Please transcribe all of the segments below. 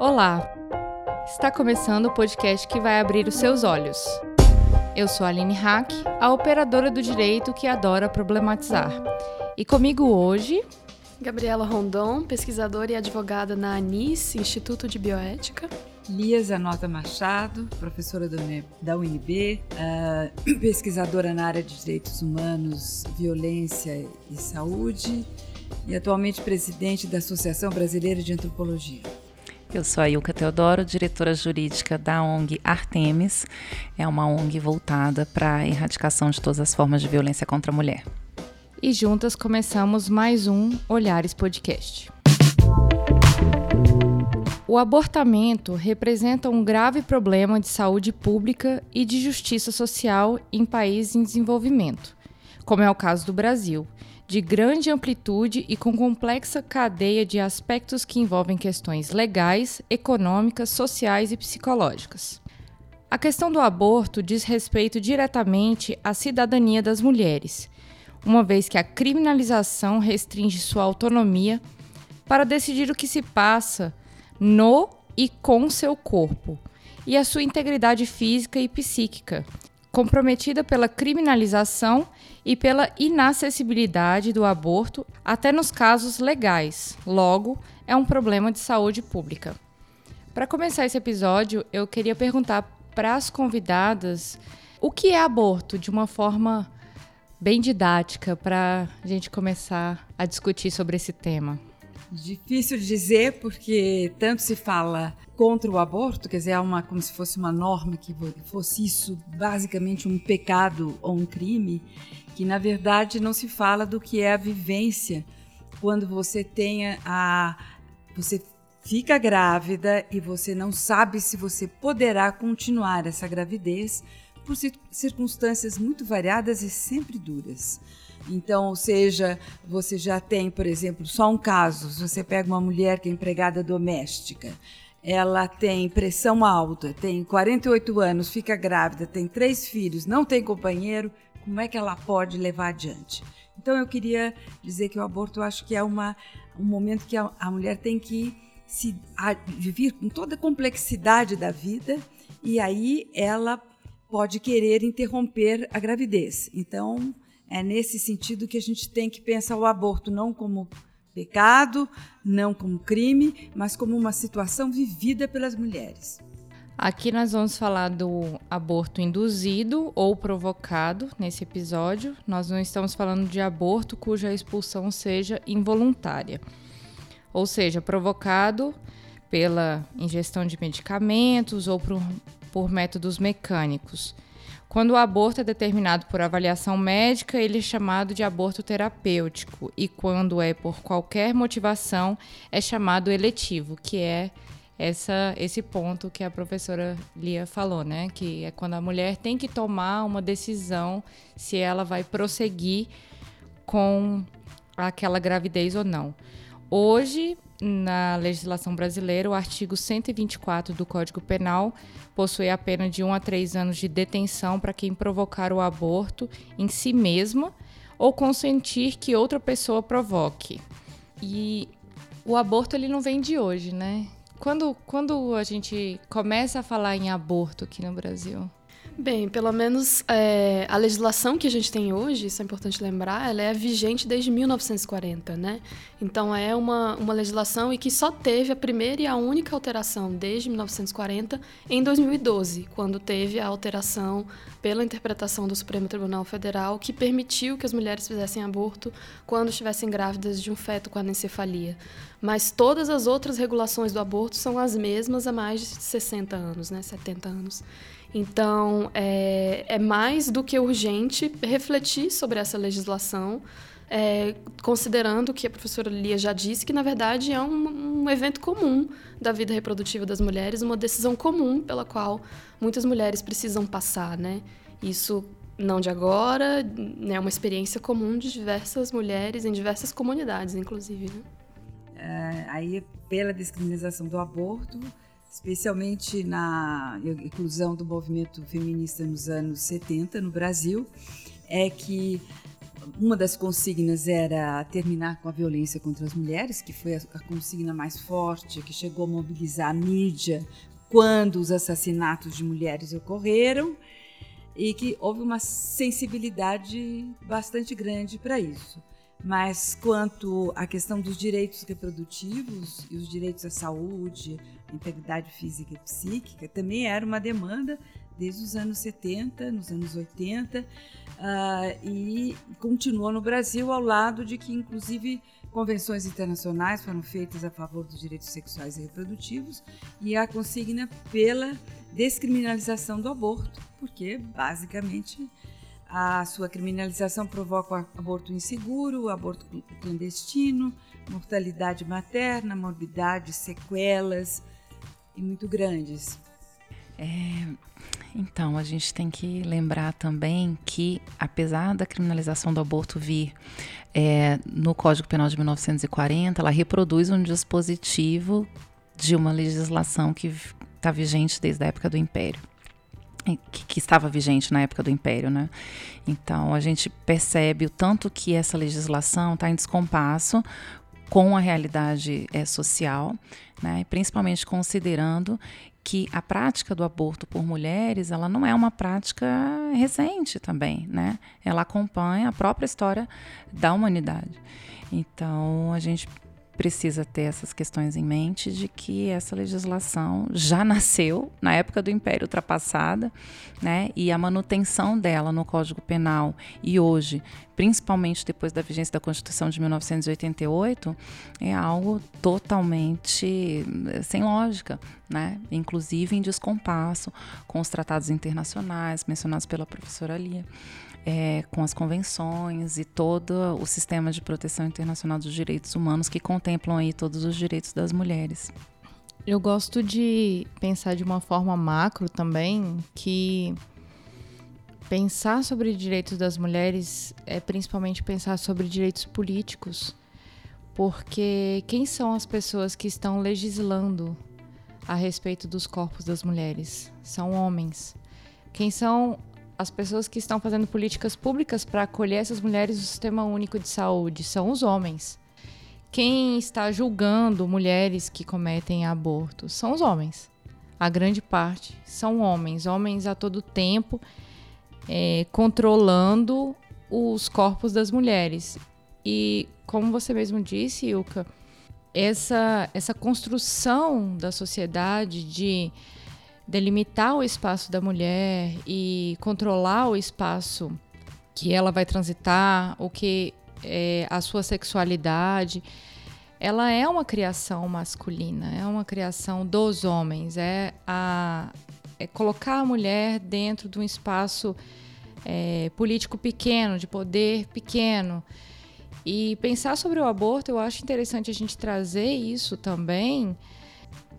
Olá! Está começando o podcast que vai abrir os seus olhos. Eu sou a Aline Hack, a operadora do direito que adora problematizar. E comigo hoje. Gabriela Rondon, pesquisadora e advogada na ANIS, Instituto de Bioética. Lia Zanota Machado, professora da UNB, uh, pesquisadora na área de direitos humanos, violência e saúde, e atualmente presidente da Associação Brasileira de Antropologia. Eu sou a Ilka Teodoro, diretora jurídica da ONG Artemis. É uma ONG voltada para a erradicação de todas as formas de violência contra a mulher. E juntas começamos mais um Olhares Podcast. O abortamento representa um grave problema de saúde pública e de justiça social em países em desenvolvimento, como é o caso do Brasil de grande amplitude e com complexa cadeia de aspectos que envolvem questões legais, econômicas, sociais e psicológicas. A questão do aborto diz respeito diretamente à cidadania das mulheres, uma vez que a criminalização restringe sua autonomia para decidir o que se passa no e com seu corpo, e a sua integridade física e psíquica, comprometida pela criminalização e pela inacessibilidade do aborto, até nos casos legais. Logo, é um problema de saúde pública. Para começar esse episódio, eu queria perguntar para as convidadas o que é aborto de uma forma bem didática para a gente começar a discutir sobre esse tema. Difícil dizer porque tanto se fala contra o aborto, quer dizer, é uma como se fosse uma norma que fosse isso basicamente um pecado ou um crime, que na verdade não se fala do que é a vivência quando você tenha a você fica grávida e você não sabe se você poderá continuar essa gravidez por circunstâncias muito variadas e sempre duras. Então, ou seja, você já tem, por exemplo, só um caso, você pega uma mulher que é empregada doméstica, ela tem pressão alta, tem 48 anos, fica grávida, tem três filhos, não tem companheiro, como é que ela pode levar adiante? Então eu queria dizer que o aborto eu acho que é uma, um momento que a, a mulher tem que se a, viver com toda a complexidade da vida e aí ela pode querer interromper a gravidez. Então é nesse sentido que a gente tem que pensar o aborto não como pecado, não como crime, mas como uma situação vivida pelas mulheres. Aqui nós vamos falar do aborto induzido ou provocado nesse episódio. Nós não estamos falando de aborto cuja expulsão seja involuntária, ou seja, provocado pela ingestão de medicamentos ou por, por métodos mecânicos. Quando o aborto é determinado por avaliação médica, ele é chamado de aborto terapêutico, e quando é por qualquer motivação, é chamado eletivo, que é essa, esse ponto que a professora Lia falou, né? Que é quando a mulher tem que tomar uma decisão se ela vai prosseguir com aquela gravidez ou não. Hoje, na legislação brasileira, o artigo 124 do Código Penal possui a pena de 1 a 3 anos de detenção para quem provocar o aborto em si mesma ou consentir que outra pessoa provoque. E o aborto ele não vem de hoje, né? Quando, quando a gente começa a falar em aborto aqui no Brasil? Bem, pelo menos é, a legislação que a gente tem hoje, isso é importante lembrar, ela é vigente desde 1940, né? Então é uma, uma legislação e que só teve a primeira e a única alteração desde 1940 em 2012, quando teve a alteração pela interpretação do Supremo Tribunal Federal que permitiu que as mulheres fizessem aborto quando estivessem grávidas de um feto com anencefalia. Mas todas as outras regulações do aborto são as mesmas há mais de 60 anos, né? 70 anos. Então, é, é mais do que urgente refletir sobre essa legislação, é, considerando que a professora Lia já disse que, na verdade, é um, um, evento comum da vida reprodutiva das mulheres, uma decisão comum pela qual muitas mulheres precisam passar, né? Isso não de agora, né? É uma experiência comum de diversas mulheres em diversas comunidades, inclusive. Né? É, aí, pela descriminalização do aborto, especialmente na inclusão do movimento feminista nos anos 70 no Brasil, é que uma das consignas era terminar com a violência contra as mulheres, que foi a, consigna mais forte, que chegou a mobilizar a mídia quando os assassinatos de mulheres ocorreram e que houve uma sensibilidade bastante grande para isso. Mas quanto à questão dos direitos reprodutivos e os direitos à saúde, integridade física e psíquica, também era uma demanda desde os anos 70, nos anos 80, uh, ah, e continuou no Brasil ao lado de que, inclusive, convenções internacionais foram feitas a favor dos direitos sexuais e reprodutivos e a consigna pela descriminalização do aborto, porque, basicamente, a sua criminalização provoca o aborto inseguro, o aborto clandestino, mortalidade materna, morbidade, sequelas e muito grandes. É, então, a gente tem que lembrar também que, apesar da criminalização do aborto vir é, no Código Penal de 1940, ela reproduz um dispositivo de uma legislação que está vigente desde a época do Império. Que, que, estava vigente na época do Império, né? Então a gente percebe o tanto que essa legislação está em descompasso com a realidade é, social, né? principalmente considerando que a prática do aborto por mulheres, ela não é uma prática recente também, né? Ela acompanha a própria história da humanidade. Então, a gente precisa ter essas questões em mente de que essa legislação já nasceu na época do Império ultrapassada, né? E a manutenção dela no Código Penal e hoje, principalmente depois da vigência da Constituição de 1988, é algo totalmente eh, sem lógica, né? Inclusive em descompasso com os tratados internacionais mencionados pela professora Lia é, com as convenções e todo o sistema de proteção internacional dos direitos humanos que contemplam aí todos os direitos das mulheres. Eu gosto de pensar de uma forma macro também que pensar sobre direitos das mulheres é principalmente pensar sobre direitos políticos, porque quem são as pessoas que estão legislando a respeito dos corpos das mulheres? São homens. Quem são as pessoas que estão fazendo políticas públicas para acolher essas mulheres no sistema único de saúde são os homens. Quem está julgando mulheres que cometem aborto são os homens. A grande parte são homens, homens a todo tempo é, controlando os corpos das mulheres. E como você mesmo disse, Ilka, essa, essa construção da sociedade de delimitar o espaço da mulher e controlar o espaço que ela vai transitar, o que é a sua sexualidade, ela é uma criação masculina, é uma criação dos homens, é, a, é colocar a mulher dentro de um espaço é, político pequeno, de poder pequeno. E pensar sobre o aborto, eu acho interessante a gente trazer isso também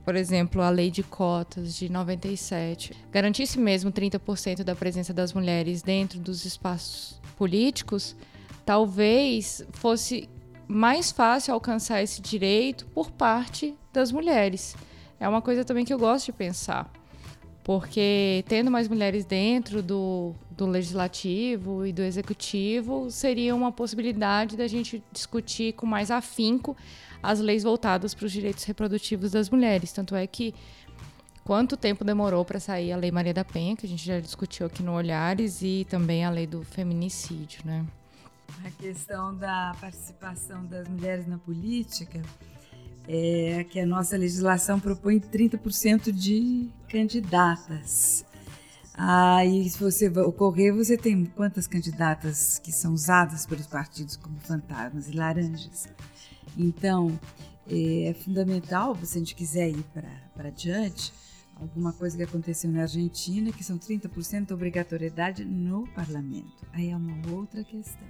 por exemplo, a lei de cotas de 97, garantisse mesmo 30% da presença das mulheres dentro dos espaços políticos, talvez fosse mais fácil alcançar esse direito por parte das mulheres. É uma coisa também que eu gosto de pensar. Porque tendo mais mulheres dentro do, do legislativo e do executivo, seria uma possibilidade da gente discutir com mais afinco as leis voltadas para os direitos reprodutivos das mulheres. Tanto é que quanto tempo demorou para sair a Lei Maria da Penha, que a gente já discutiu aqui no Olhares, e também a lei do feminicídio, né? A questão da participação das mulheres na política é que a nossa legislação propõe 30% de candidatas. Aí, se você ocorrer, você tem quantas candidatas que são usadas pelos partidos como fantasmas e laranjas? Então, é, é fundamental, se a gente quiser ir para adiante, alguma coisa que aconteceu na Argentina, que são 30% de obrigatoriedade no parlamento. Aí é uma outra questão.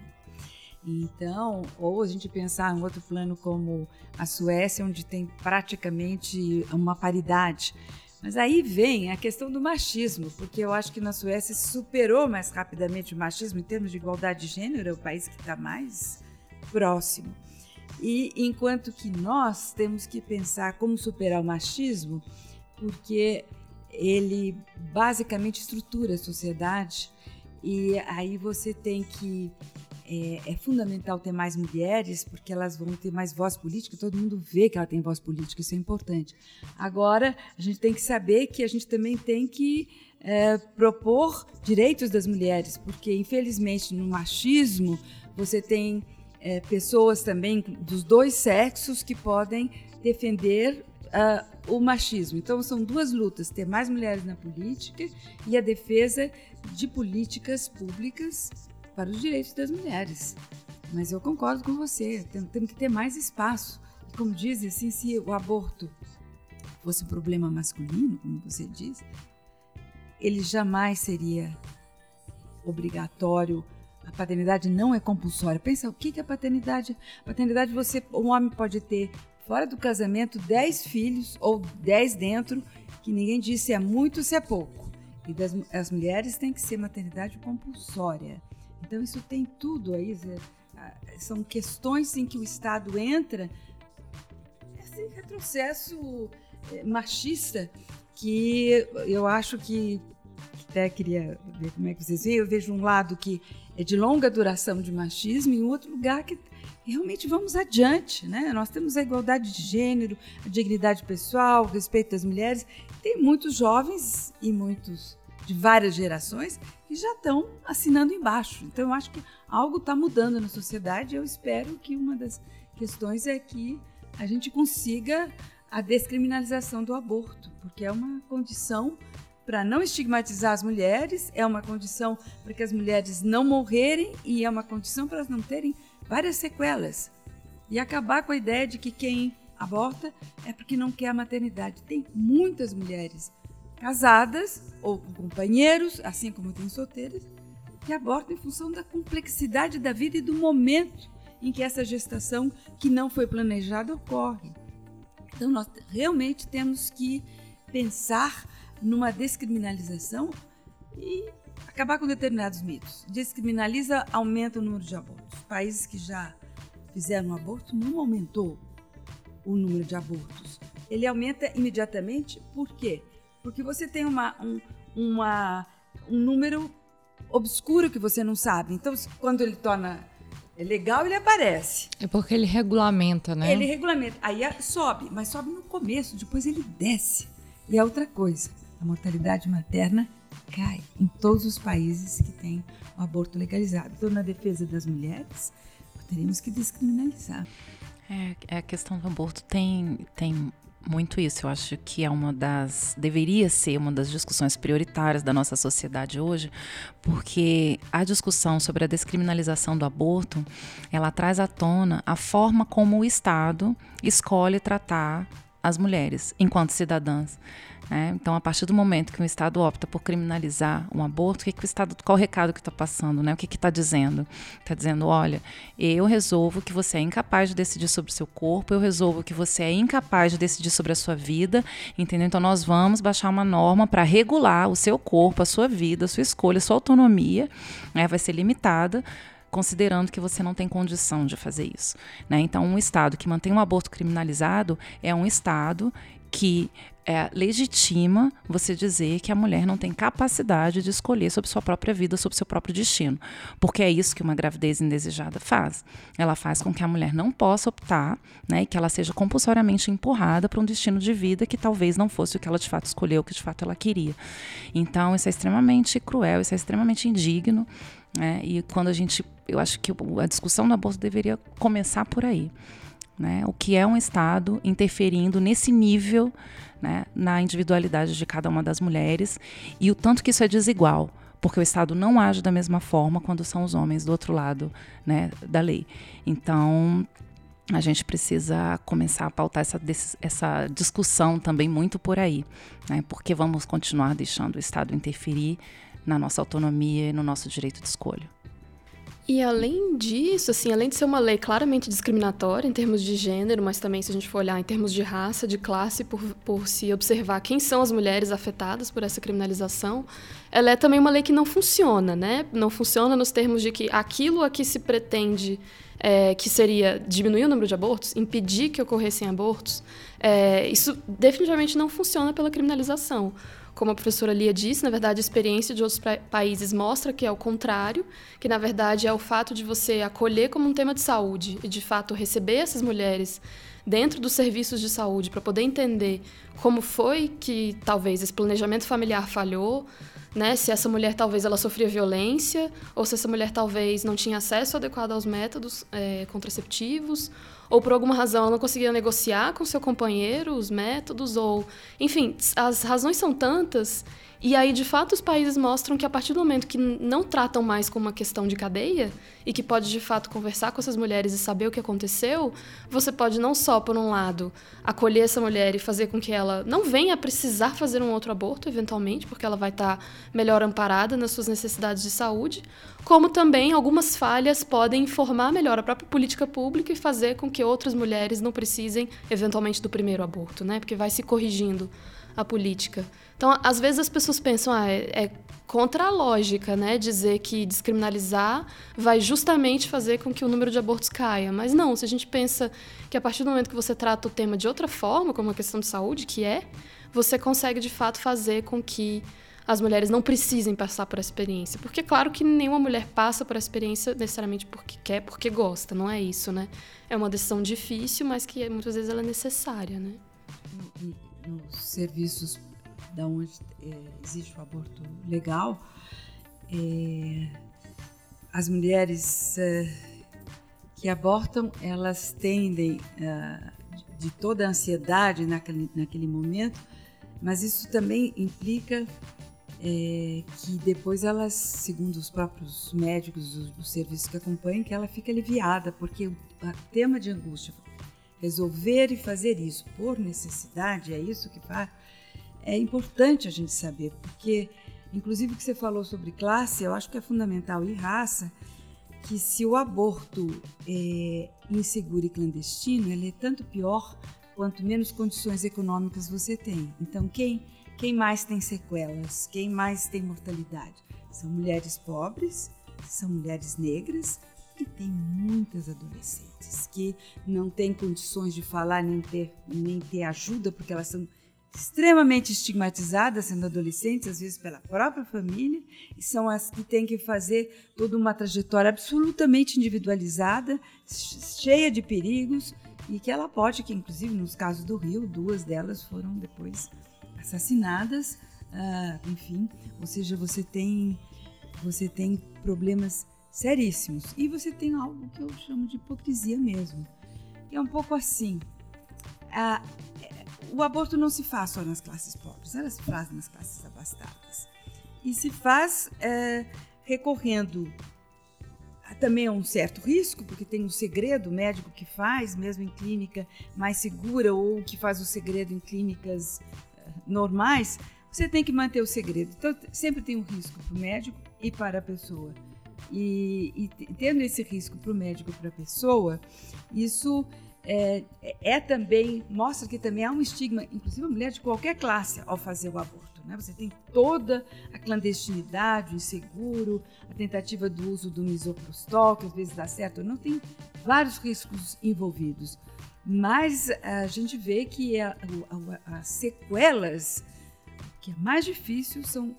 Então, ou a gente pensar em outro plano como a Suécia, onde tem praticamente uma paridade. Mas aí vem a questão do machismo, porque eu acho que na Suécia superou mais rapidamente o machismo em termos de igualdade de gênero, é o país que está mais próximo. E enquanto que nós temos que pensar como superar o machismo, porque ele basicamente estrutura a sociedade e aí você tem que é, é, fundamental ter mais mulheres, porque elas vão ter mais voz política, todo mundo vê que ela tem voz política, isso é importante. Agora, a gente tem que saber que a gente também tem que é, propor direitos das mulheres, porque, infelizmente, no machismo, você tem é, pessoas também dos dois sexos que podem defender uh, o machismo. Então, são duas lutas: ter mais mulheres na política e a defesa de políticas públicas para os direitos das mulheres. Mas eu concordo com você, temos que ter mais espaço. E como diz, assim, se o aborto fosse um problema masculino, como você diz, ele jamais seria obrigatório. A paternidade não é compulsória. Pensa, o que é a paternidade? Paternidade, você, um homem pode ter fora do casamento 10 filhos ou 10 dentro, que ninguém disse se é muito se é pouco. E das, as mulheres têm que ser maternidade compulsória. Então, isso tem tudo aí. São questões em que o Estado entra, esse retrocesso é, machista, que eu acho que. Até queria ver como é que vocês veem. Eu vejo um lado que é de longa duração de machismo e outro lugar que realmente vamos adiante, né? Nós temos a igualdade de gênero, a dignidade pessoal, o respeito das mulheres. Tem muitos jovens e muitos de várias gerações que já estão assinando embaixo. Então, eu acho que algo está mudando na sociedade. Eu espero que uma das questões é que a gente consiga a descriminalização do aborto, porque é uma condição para não estigmatizar as mulheres, é uma condição para que as mulheres não morrerem e é uma condição para elas não terem várias sequelas. E acabar com a ideia de que quem aborta é porque não quer a maternidade. Tem muitas mulheres casadas ou com companheiros, assim como tem solteiras, que abortam em função da complexidade da vida e do momento em que essa gestação que não foi planejada ocorre. Então nós realmente temos que pensar numa descriminalização e acabar com determinados mitos. Descriminaliza, aumenta o número de abortos. Países que já fizeram um aborto não aumentou o número de abortos. Ele aumenta imediatamente, por quê? Porque você tem uma, um, uma, um número obscuro que você não sabe. Então, quando ele torna legal, ele aparece. É porque ele regulamenta, né? Ele regulamenta. Aí sobe, mas sobe no começo, depois ele desce. E é outra coisa. A mortalidade materna cai em todos os países que têm o aborto legalizado. Então, na defesa das mulheres, teríamos que descriminalizar. É, é a questão do aborto tem, tem muito isso. Eu acho que é uma das. deveria ser uma das discussões prioritárias da nossa sociedade hoje, porque a discussão sobre a descriminalização do aborto ela traz à tona a forma como o Estado escolhe tratar as mulheres enquanto cidadãs. Né? Então, a partir do momento que o Estado opta por criminalizar um aborto, o que, que o Estado, qual o recado que está passando? Né? O que está dizendo? Está dizendo: olha, eu resolvo que você é incapaz de decidir sobre o seu corpo, eu resolvo que você é incapaz de decidir sobre a sua vida, entendeu? Então, nós vamos baixar uma norma para regular o seu corpo, a sua vida, a sua escolha, a sua autonomia, né? vai ser limitada considerando que você não tem condição de fazer isso. Né? Então, um Estado que mantém um aborto criminalizado é um Estado que é, legitima você dizer que a mulher não tem capacidade de escolher sobre sua própria vida, sobre seu próprio destino. Porque é isso que uma gravidez indesejada faz. Ela faz com que a mulher não possa optar né, e que ela seja compulsoriamente empurrada para um destino de vida que talvez não fosse o que ela de fato escolheu, o que de fato ela queria. Então, isso é extremamente cruel, isso é extremamente indigno. Né, e quando a gente. Eu acho que a discussão do aborto deveria começar por aí. Né? O que é um Estado interferindo nesse nível né, na individualidade de cada uma das mulheres e o tanto que isso é desigual, porque o Estado não age da mesma forma quando são os homens do outro lado né, da lei. Então, a gente precisa começar a pautar essa, essa discussão também muito por aí, né, porque vamos continuar deixando o Estado interferir na nossa autonomia e no nosso direito de escolha. E além disso, assim, além de ser uma lei claramente discriminatória em termos de gênero, mas também se a gente for olhar em termos de raça, de classe, por, por se observar quem são as mulheres afetadas por essa criminalização, ela é também uma lei que não funciona, né? Não funciona nos termos de que aquilo a que se pretende é, que seria diminuir o número de abortos, impedir que ocorressem abortos, é, isso definitivamente não funciona pela criminalização. Como a professora Lia disse, na verdade, a experiência de outros países mostra que é o contrário, que na verdade é o fato de você acolher como um tema de saúde e de fato receber essas mulheres dentro dos serviços de saúde para poder entender como foi que talvez esse planejamento familiar falhou, né? Se essa mulher talvez ela sofria violência, ou se essa mulher talvez não tinha acesso adequado aos métodos é, contraceptivos, ou por alguma razão ela não conseguia negociar com seu companheiro os métodos, ou enfim, as razões são tantas e aí, de fato, os países mostram que a partir do momento que não tratam mais como uma questão de cadeia e que pode de fato conversar com essas mulheres e saber o que aconteceu, você pode não só, por um lado, acolher essa mulher e fazer com que ela não venha a precisar fazer um outro aborto, eventualmente, porque ela vai estar melhor amparada nas suas necessidades de saúde, como também algumas falhas podem informar melhor a própria política pública e fazer com que outras mulheres não precisem, eventualmente, do primeiro aborto, né? Porque vai se corrigindo a política. Então, às vezes as pessoas pensam, ah, é, é contra a lógica, né, dizer que descriminalizar vai justamente fazer com que o número de abortos caia. Mas não, se a gente pensa que a partir do momento que você trata o tema de outra forma, como uma questão de saúde, que é, você consegue de fato fazer com que as mulheres não precisem passar por essa experiência. Porque, claro, que nenhuma mulher passa por essa experiência necessariamente porque quer, porque gosta, não é isso, né? É uma decisão difícil, mas que muitas vezes ela é necessária, né? nos serviços da onde é, existe o aborto legal, é, as mulheres é, que abortam, elas tendem é, de toda a ansiedade naquele, naquele momento, mas isso também implica é, que depois elas, segundo os próprios médicos dos, dos serviços que acompanham, que ela fica aliviada, porque o tema de angústia resolver e fazer isso por necessidade, é isso que faz, é importante a gente saber, porque, inclusive, o que você falou sobre classe, eu acho que é fundamental, e raça, que se o aborto é inseguro e clandestino, ele é tanto pior quanto menos condições econômicas você tem. Então, quem, quem mais tem sequelas, quem mais tem mortalidade? São mulheres pobres, são mulheres negras e tem muitas adolescentes que não têm condições de falar nem ter, nem ter ajuda, porque elas são extremamente estigmatizadas sendo adolescentes, às vezes pela própria família, e são as que têm que fazer toda uma trajetória absolutamente individualizada, cheia de perigos, e que ela pode, que inclusive nos casos do Rio, duas delas foram depois assassinadas, uh, enfim, ou seja, você tem você tem problemas seríssimos. E você tem algo que eu chamo de hipocrisia mesmo. É um pouco assim. A, o aborto não se faz só nas classes pobres, ela se faz nas classes abastadas. E se faz é, recorrendo também a um certo risco, porque tem um segredo médico que faz, mesmo em clínica mais segura, ou que faz o segredo em clínicas é, normais, você tem que manter o segredo. Então, sempre tem um risco para o médico e para a pessoa. E, e tendo esse risco para o médico e para a pessoa, isso é, é, também, mostra que também há um estigma, inclusive a mulher de qualquer classe, ao fazer o aborto. Né? Você tem toda a clandestinidade, o inseguro, a tentativa do uso do misoprostol, que às vezes dá certo, não tem vários riscos envolvidos. Mas a gente vê que as sequelas, que é mais difícil, são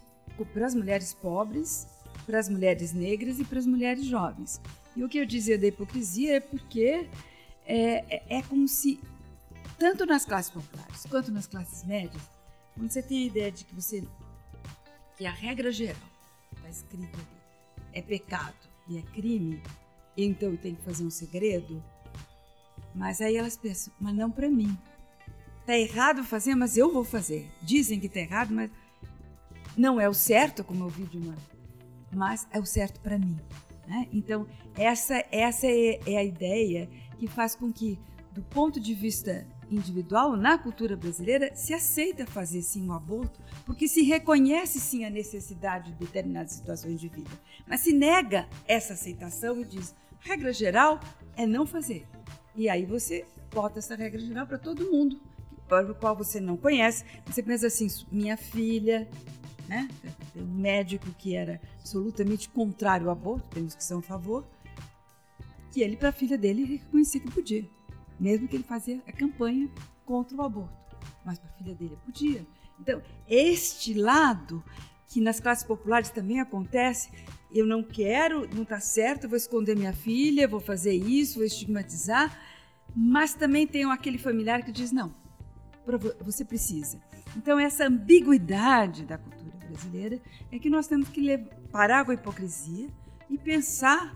para as mulheres pobres para as mulheres negras e para as mulheres jovens. E o que eu dizia da hipocrisia é porque é, é, é como se, tanto nas classes populares quanto nas classes médias, quando você tem a ideia de que você que a regra geral está escrita ali é pecado e é crime, então tem que fazer um segredo, mas aí elas pensam, mas não para mim. Tá errado fazer, mas eu vou fazer. Dizem que tá errado, mas não é o certo, como eu vi de uma mas é o certo para mim. Né? Então, essa, essa é, é a ideia que faz com que, do ponto de vista individual, na cultura brasileira, se aceita fazer sim um aborto, porque se reconhece sim a necessidade de determinadas situações de vida. Mas se nega essa aceitação e diz: regra geral é não fazer. E aí você bota essa regra geral para todo mundo, para o qual você não conhece. Você pensa assim: minha filha, né? Tem um médico que era absolutamente contrário ao aborto, temos que são a favor. Que ele, para a filha dele, reconhecia que podia. Mesmo que ele fazia a campanha contra o aborto. Mas para a filha dele podia. Então, este lado, que nas classes populares também acontece, eu não quero, não está certo, vou esconder minha filha, vou fazer isso, vou estigmatizar, mas também tem aquele familiar que diz: não, você precisa. Então, essa ambiguidade da cultura brasileira é que nós temos que parar com a hipocrisia e pensar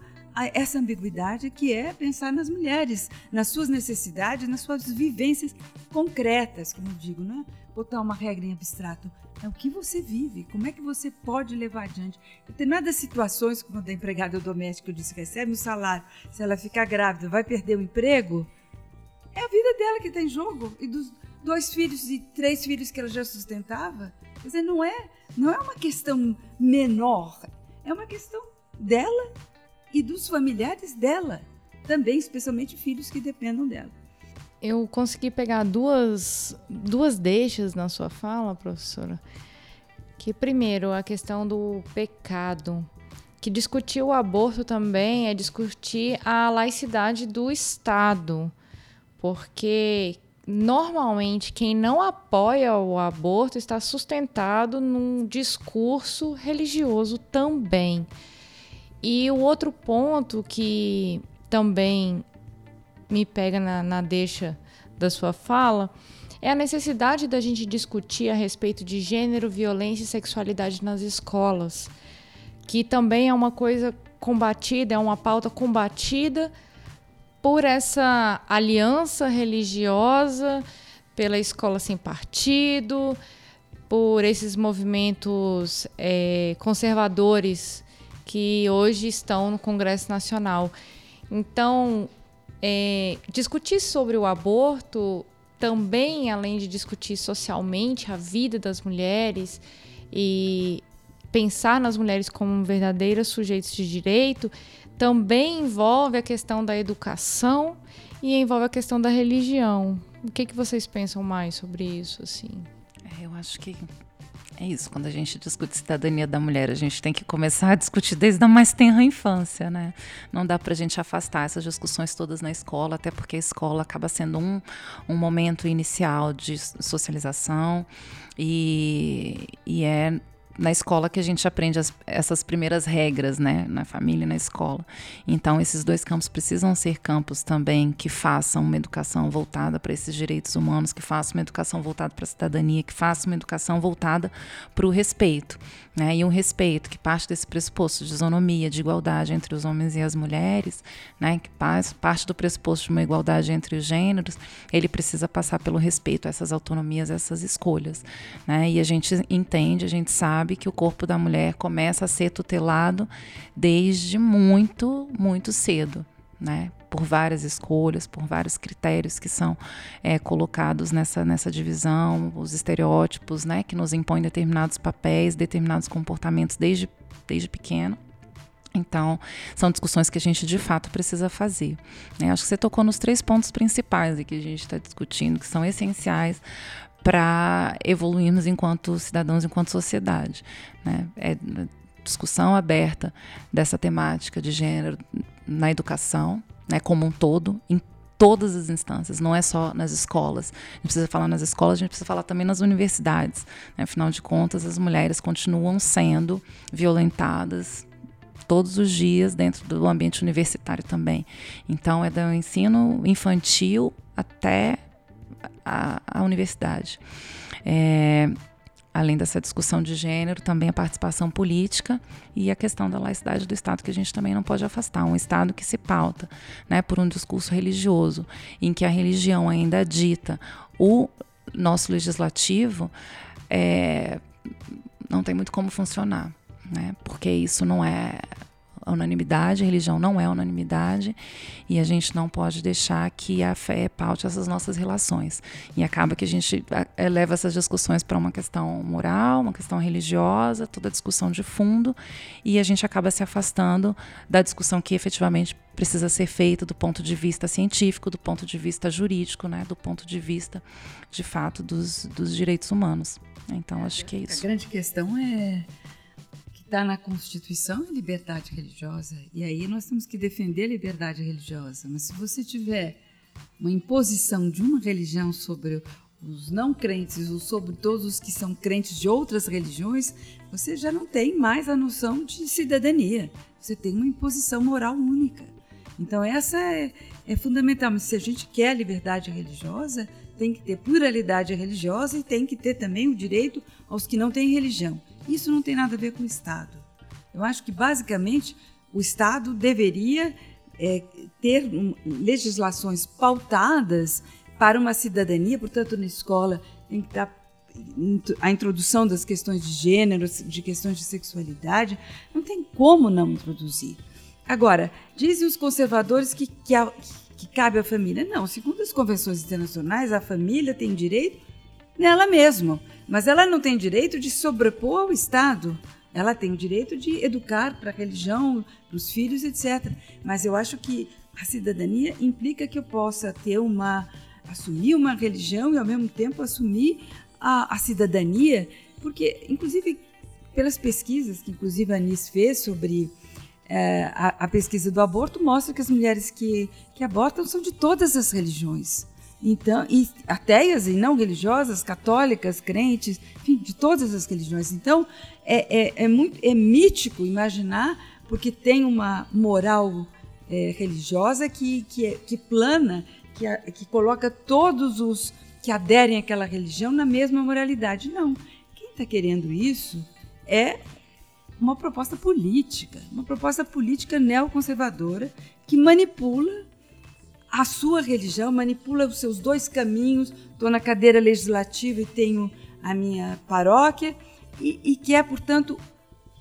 essa ambiguidade que é pensar nas mulheres, nas suas necessidades, nas suas vivências concretas, como eu digo, não é botar uma regra em abstrato. É o que você vive, como é que você pode levar adiante. Determinadas situações, como a da empregada doméstica, eu disse, recebe o salário, se ela ficar grávida, vai perder o emprego, é a vida dela que está em jogo. E dos dois filhos e três filhos que ela já sustentava. Quer dizer, não é, não é uma questão menor, é uma questão dela e dos familiares dela, também, especialmente filhos que dependam dela. Eu consegui pegar duas, duas deixas na sua fala, professora. Que primeiro, a questão do pecado. Que discutir o aborto também é discutir a laicidade do Estado. Porque normalmente quem não apoia o aborto está sustentado num discurso religioso também. E o outro ponto que também me pega na, na deixa da sua fala é a necessidade da gente discutir a respeito de gênero, violência e sexualidade nas escolas, que também é uma coisa combatida, é uma pauta combatida por essa aliança religiosa, pela escola sem partido, por esses movimentos é, conservadores que hoje estão no Congresso Nacional. Então, é, discutir sobre o aborto também, além de discutir socialmente a vida das mulheres e pensar nas mulheres como verdadeiros sujeitos de direito, também envolve a questão da educação e envolve a questão da religião. O que, que vocês pensam mais sobre isso? Assim? É, eu acho que é isso, quando a gente discute cidadania da mulher, a gente tem que começar a discutir desde a mais tenra infância, né? Não dá para a gente afastar essas discussões todas na escola, até porque a escola acaba sendo um, um momento inicial de socialização e, e é na escola que a gente aprende as, essas primeiras regras, né? Na família e na escola. Então, esses dois campos precisam ser campos também que façam uma educação voltada para esses direitos humanos, que façam uma educação voltada para a cidadania, que façam uma educação voltada para o respeito. Né? E um respeito que parte desse pressuposto de isonomia, de igualdade entre os homens e as mulheres, né? que parte do pressuposto de uma igualdade entre os gêneros, ele precisa passar pelo respeito a essas autonomias, a essas escolhas. Né? E a gente entende, a gente sabe que o corpo da mulher começa a ser tutelado desde muito, muito cedo, né? Por várias escolhas, por vários critérios que são é, colocados nessa, nessa divisão, os estereótipos, né? Que nos impõem determinados papéis, determinados comportamentos desde, desde pequeno. Então, são discussões que a gente de fato precisa fazer. Né? Acho que você tocou nos três pontos principais que a gente está discutindo, que são essenciais para evoluirmos enquanto cidadãos, enquanto sociedade. Né? É discussão aberta dessa temática de gênero na educação, né, como um todo, em todas as instâncias, não é só nas escolas. A gente precisa falar nas escolas, a gente precisa falar também nas universidades. Né? Afinal de contas, as mulheres continuam sendo violentadas todos os dias dentro do ambiente universitário também. Então, é do ensino infantil até a, a universidade. É, além dessa discussão de gênero, também a participação política e a questão da laicidade do Estado, que a gente também não pode afastar. Um Estado que se pauta né, por um discurso religioso, em que a religião ainda dita o nosso legislativo, é, não tem muito como funcionar. Né, porque isso não é unanimidade, a religião não é unanimidade e a gente não pode deixar que a fé paute essas nossas relações. E acaba que a gente leva essas discussões para uma questão moral, uma questão religiosa, toda discussão de fundo, e a gente acaba se afastando da discussão que efetivamente precisa ser feita do ponto de vista científico, do ponto de vista jurídico, né, do ponto de vista, de fato, dos, dos direitos humanos. Então, acho que é isso. A grande questão é está na Constituição é liberdade religiosa. E aí nós temos que defender a liberdade religiosa. Mas se você tiver uma imposição de uma religião sobre os não crentes ou sobre todos os que são crentes de outras religiões, você já não tem mais a noção de cidadania. Você tem uma imposição moral única. Então, essa é, é fundamental. Mas se a gente quer a liberdade religiosa, tem que ter pluralidade religiosa e tem que ter também o direito aos que não têm religião. Isso não tem nada a ver com o Estado. Eu acho que, basicamente, o Estado deveria é, ter um, legislações pautadas para uma cidadania, portanto, na escola tem que estar a introdução das questões de gênero, de questões de sexualidade, não tem como não introduzir. Agora, dizem os conservadores que, que, a, que cabe à família. Não, segundo as convenções internacionais, a família tem direito nela mesma, mas ela não tem direito de sobrepor ao Estado. Ela tem o direito de educar para a religião, para os filhos, etc. Mas eu acho que a cidadania implica que eu possa ter uma assumir uma religião e ao mesmo tempo assumir a, a cidadania, porque inclusive pelas pesquisas que inclusive a Anis fez sobre é, a, a, pesquisa do aborto mostra que as mulheres que, que abortam são de todas as religiões. Então, e ateias e não religiosas, católicas, crentes, enfim, de todas as religiões. Então, é, é, é muito é mítico imaginar, porque tem uma moral é, religiosa que, que, é, que plana, que, que coloca todos os que aderem àquela religião na mesma moralidade. Não. Quem está querendo isso é uma proposta política, uma proposta política neoconservadora que manipula a sua religião, manipula os seus dois caminhos. Estou na cadeira legislativa e tenho a minha paróquia, e, e que é, portanto,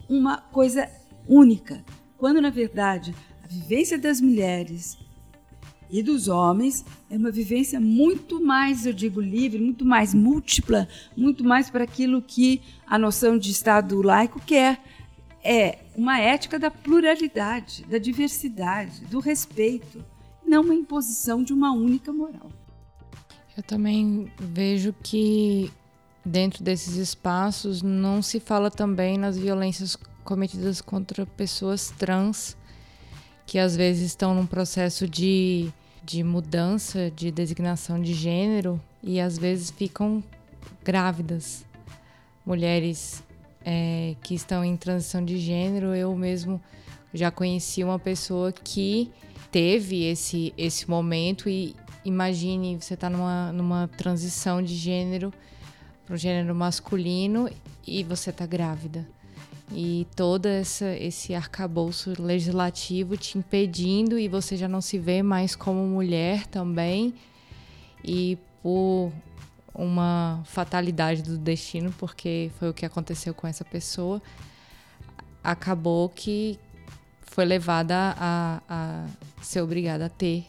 uma coisa única. Quando, na verdade, a vivência das mulheres e dos homens é uma vivência muito mais, eu digo, livre, muito mais múltipla, muito mais para aquilo que a noção de Estado laico quer. É uma ética da pluralidade, da diversidade, do respeito, não uma imposição de uma única moral. Eu também vejo que dentro desses espaços não se fala também nas violências cometidas contra pessoas trans que às vezes estão num processo de, de mudança de designação de gênero e às vezes ficam grávidas. Mulheres é, que estão em transição de gênero, eu mesmo já conheci uma pessoa que teve esse, esse momento e imagine você está numa, numa transição de gênero para o gênero masculino e você está grávida. E todo essa, esse arcabouço legislativo te impedindo e você já não se vê mais como mulher também. E por uma fatalidade do destino, porque foi o que aconteceu com essa pessoa, acabou que foi levada a, a ser obrigada a ter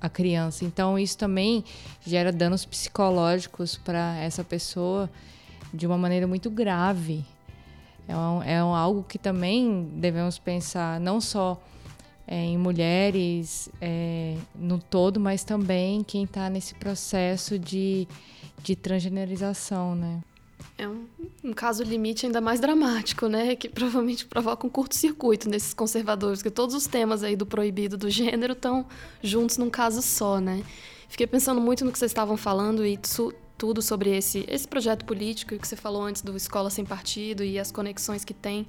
a criança. Então isso também gera danos psicológicos para essa pessoa de uma maneira muito grave. É, um, é um, algo que também devemos pensar, não só é, em mulheres é, no todo, mas também quem está nesse processo de, de transgenerização, né? É um, um, caso limite ainda mais dramático, né? Que provavelmente provoca um curto-circuito nesses conservadores, que todos os temas aí do proibido do gênero estão juntos num caso só, né? Fiquei pensando muito no que vocês estavam falando e tudo sobre esse, esse projeto político que você falou antes do Escola Sem Partido e as conexões que tem.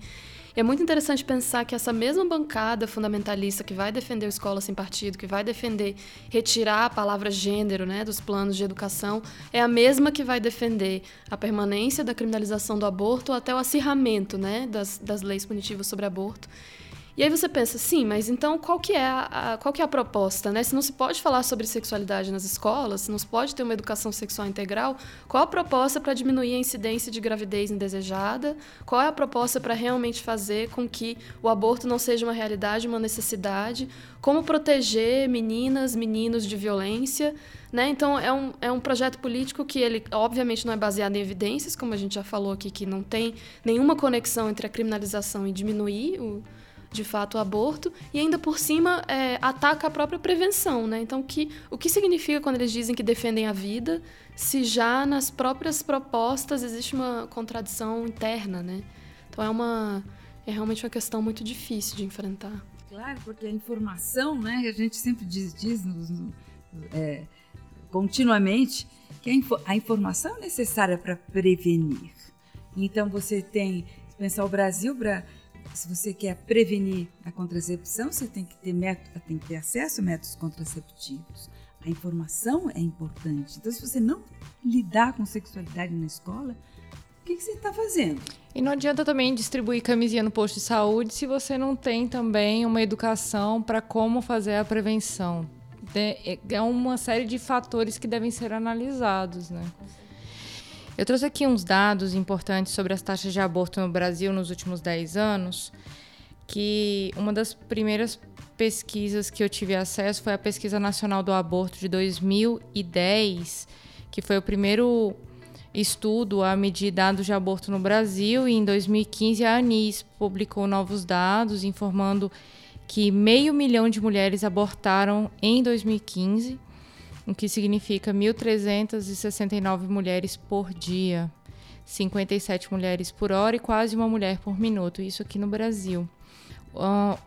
É muito interessante pensar que essa mesma bancada fundamentalista que vai defender o Escola Sem Partido, que vai defender retirar a palavra gênero né, dos planos de educação, é a mesma que vai defender a permanência da criminalização do aborto até o acirramento né, das, das leis punitivas sobre aborto. E aí você pensa, sim, mas então qual que é a, a, qual que é a proposta, né? Se não se pode falar sobre sexualidade nas escolas, se não se pode ter uma educação sexual integral, qual a proposta para diminuir a incidência de gravidez indesejada? Qual é a proposta para realmente fazer com que o aborto não seja uma realidade, uma necessidade? Como proteger meninas, meninos de violência? Né? Então, é um, é um projeto político que ele, obviamente, não é baseado em evidências, como a gente já falou aqui, que não tem nenhuma conexão entre a criminalização e diminuir o, de fato o aborto e ainda por cima é, ataca a própria prevenção, né? Então que, o que significa quando eles dizem que defendem a vida, se já nas próprias propostas existe uma contradição interna, né? Então é uma é realmente uma questão muito difícil de enfrentar. Claro, porque a informação, né, a gente sempre diz, diz é, continuamente que a, a informação é necessária para prevenir. Então você tem, pensar o Brasil, pra, se você quer prevenir a contracepção, você tem que ter método, tem que ter acesso a métodos contraceptivos. A informação é importante. Então, se você não lidar com sexualidade na escola, o que, que você está fazendo? E não adianta também distribuir camisinha no posto de saúde se você não tem também uma educação para como fazer a prevenção. É, é uma série de fatores que devem ser analisados, né? Eu trouxe aqui uns dados importantes sobre as taxas de aborto no Brasil nos últimos 10 anos, que uma das primeiras pesquisas que eu tive acesso foi a Pesquisa Nacional do Aborto de 2010, que foi o primeiro estudo a medir dados de aborto no Brasil, e em 2015 a ANIS publicou novos dados informando que meio milhão de mulheres abortaram em 2015 o que significa 1.369 mulheres por dia, 57 mulheres por hora e quase uma mulher por minuto, isso aqui no Brasil.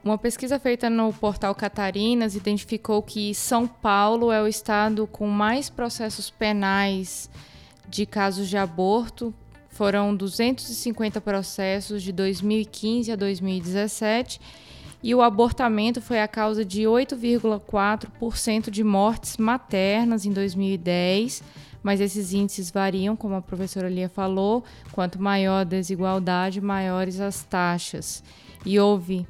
Uma pesquisa feita no portal Catarinas identificou que São Paulo é o estado com mais processos penais de casos de aborto. Foram 250 processos de 2015 a 2017 e o abortamento foi a causa de 8,4% de mortes maternas em 2010, mas esses índices variam, como a professora Lia falou, quanto maior a desigualdade, maiores as taxas. E houve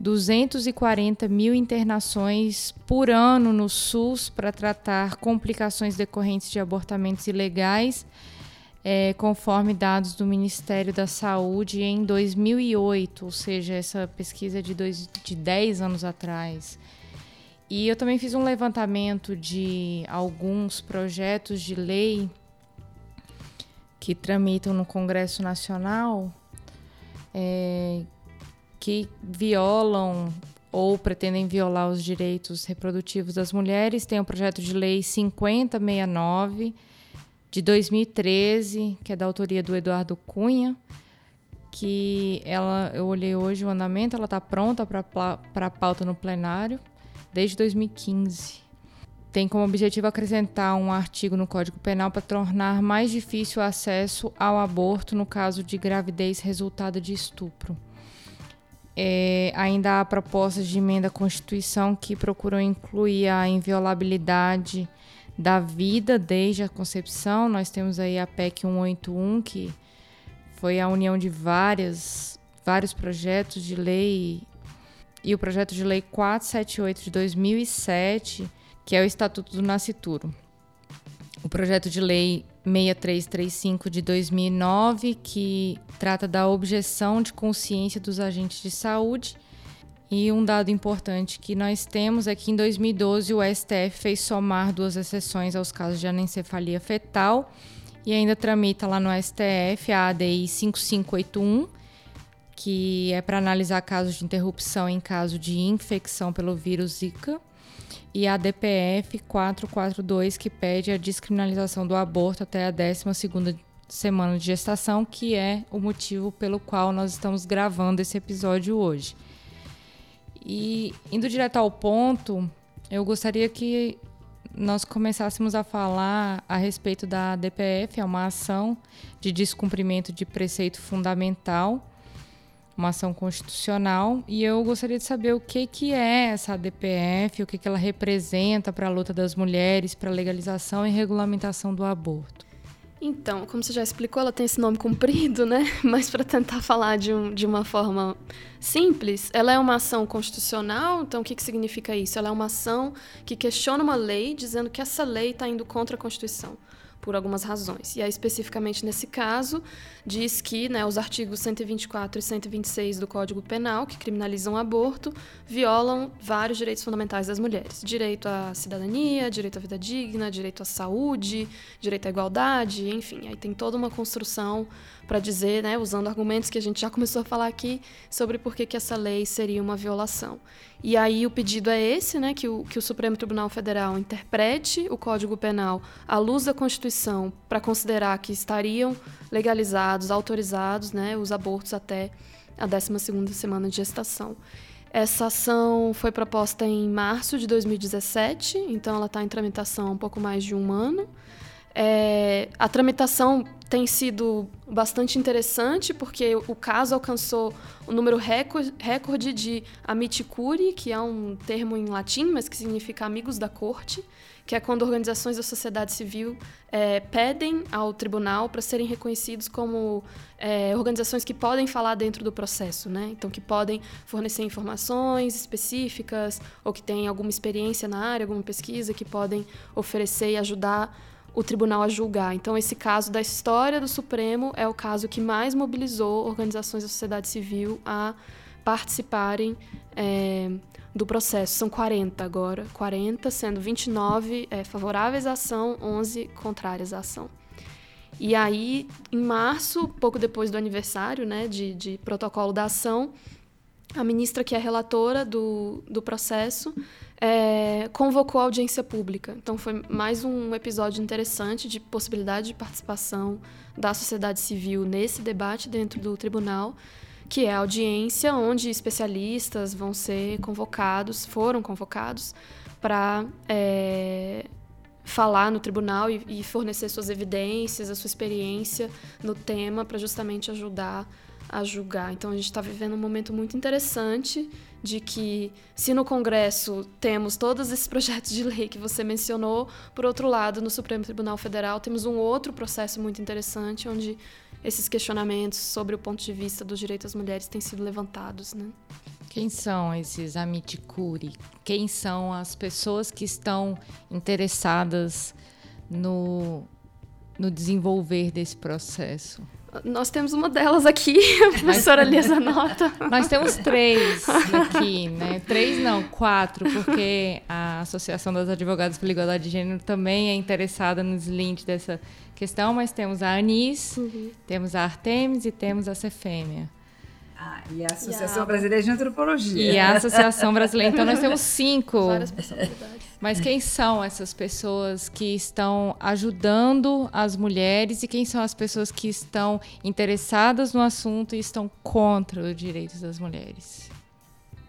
240 mil internações por ano no SUS para tratar complicações decorrentes de abortamentos ilegais é, conforme dados do Ministério da Saúde em 2008, ou seja, essa pesquisa de, dois, de 10 anos atrás. E eu também fiz um levantamento de alguns projetos de lei que tramitam no Congresso Nacional é, que violam ou pretendem violar os direitos reprodutivos das mulheres. Tem o projeto de lei 5069 de 2013, que é da autoria do Eduardo Cunha, que ela, eu olhei hoje o andamento, ela está pronta para a pauta no plenário desde 2015. Tem como objetivo acrescentar um artigo no Código Penal para tornar mais difícil o acesso ao aborto no caso de gravidez resultado de estupro. É, ainda há propostas de emenda à Constituição que procuram incluir a inviolabilidade da vida desde a concepção. Nós temos aí a PEC 181, que foi a união de várias, vários projetos de lei, e o projeto de lei 478 de 2007, que é o Estatuto do Nascituro. O projeto de lei 6335 de 2009, que trata da objeção de consciência dos agentes de saúde e um dado importante que nós temos é que em 2012 o STF fez somar duas exceções aos casos de anencefalia fetal e ainda tramita lá no STF a ADI 5581, que é para analisar casos de interrupção em caso de infecção pelo vírus Zika, e a DPF 442, que pede a descriminalização do aborto até a 12ª semana de gestação, que é o motivo pelo qual nós estamos gravando esse episódio hoje. E indo direto ao ponto, eu gostaria que nós começássemos a falar a respeito da DPF, é uma ação de descumprimento de preceito fundamental, uma ação constitucional, e eu gostaria de saber o que, que é essa DPF, o que, que ela representa para a luta das mulheres, para a legalização e regulamentação do aborto. Então, como você já explicou, ela tem esse nome comprido, né? Mas para tentar falar de, um, de uma forma simples, ela é uma ação constitucional. Então, o que, que significa isso? Ela é uma ação que questiona uma lei, dizendo que essa lei está indo contra a Constituição por algumas razões. E aí, especificamente nesse caso, diz que né, os artigos 124 e 126 do Código Penal, que criminalizam o aborto, violam vários direitos fundamentais das mulheres: direito à cidadania, direito à vida digna, direito à saúde, direito à igualdade, enfim. Aí tem toda uma construção para dizer, né, usando argumentos que a gente já começou a falar aqui, sobre por que, que essa lei seria uma violação. E aí o pedido é esse, né, que o, que o Supremo Tribunal Federal interprete o Código Penal à luz da Constituição Constituição para considerar que estariam legalizados, autorizados, né, os abortos até a 12ª semana de gestação. Essa ação foi proposta em março de 2017, então ela está em tramitação há um pouco mais de um ano. É, a tramitação tem sido bastante interessante porque o caso alcançou o um número recorde, de amici curiae, que é um termo em latim, mas que significa amigos da corte, que é quando organizações da sociedade civil é, pedem ao tribunal para serem reconhecidos como é, organizações que podem falar dentro do processo, né? Então, que podem fornecer informações específicas ou que têm alguma experiência na área, alguma pesquisa, que podem oferecer e ajudar o tribunal a julgar. Então, esse caso da história do Supremo é o caso que mais mobilizou organizações da sociedade civil a participarem é, do processo. São 40 agora, 40, sendo 29 é, favoráveis à ação, 11 contrárias à ação. E aí, em março, pouco depois do aniversário né, de, de protocolo da ação, a ministra que é relatora do, do processo é, convocou a audiência pública. Então foi mais um episódio interessante de possibilidade de participação da sociedade civil nesse debate dentro do tribunal, que é a audiência onde especialistas vão ser convocados, foram convocados para é, falar no tribunal e, e fornecer suas evidências, a sua experiência no tema para justamente ajudar a julgar. Então a gente está vivendo um momento muito interessante de que se no Congresso temos todos esses projetos de lei que você mencionou, por outro lado, no Supremo Tribunal Federal temos um outro processo muito interessante onde esses questionamentos sobre o ponto de vista dos direitos das mulheres têm sido levantados, né? Quem são esses amiticuri? Quem são as pessoas que estão interessadas no, no desenvolver desse processo? Nós temos uma delas aqui, a professora Lisa Nota. Nós temos três aqui, né? Três não, quatro, porque a Associação das Advogadas pela Igualdade de Gênero também é interessada nos links dessa questão, mas temos a Anis, uhum. temos a Artemis e temos a Cefêmea. Ah, e a Associação e a... Brasileira de Antropologia. E a Associação Brasileira. Então nós temos cinco. Várias personalidades. Mas quem são essas pessoas que estão ajudando as mulheres e quem são as pessoas que estão interessadas no assunto e estão contra os direitos das mulheres?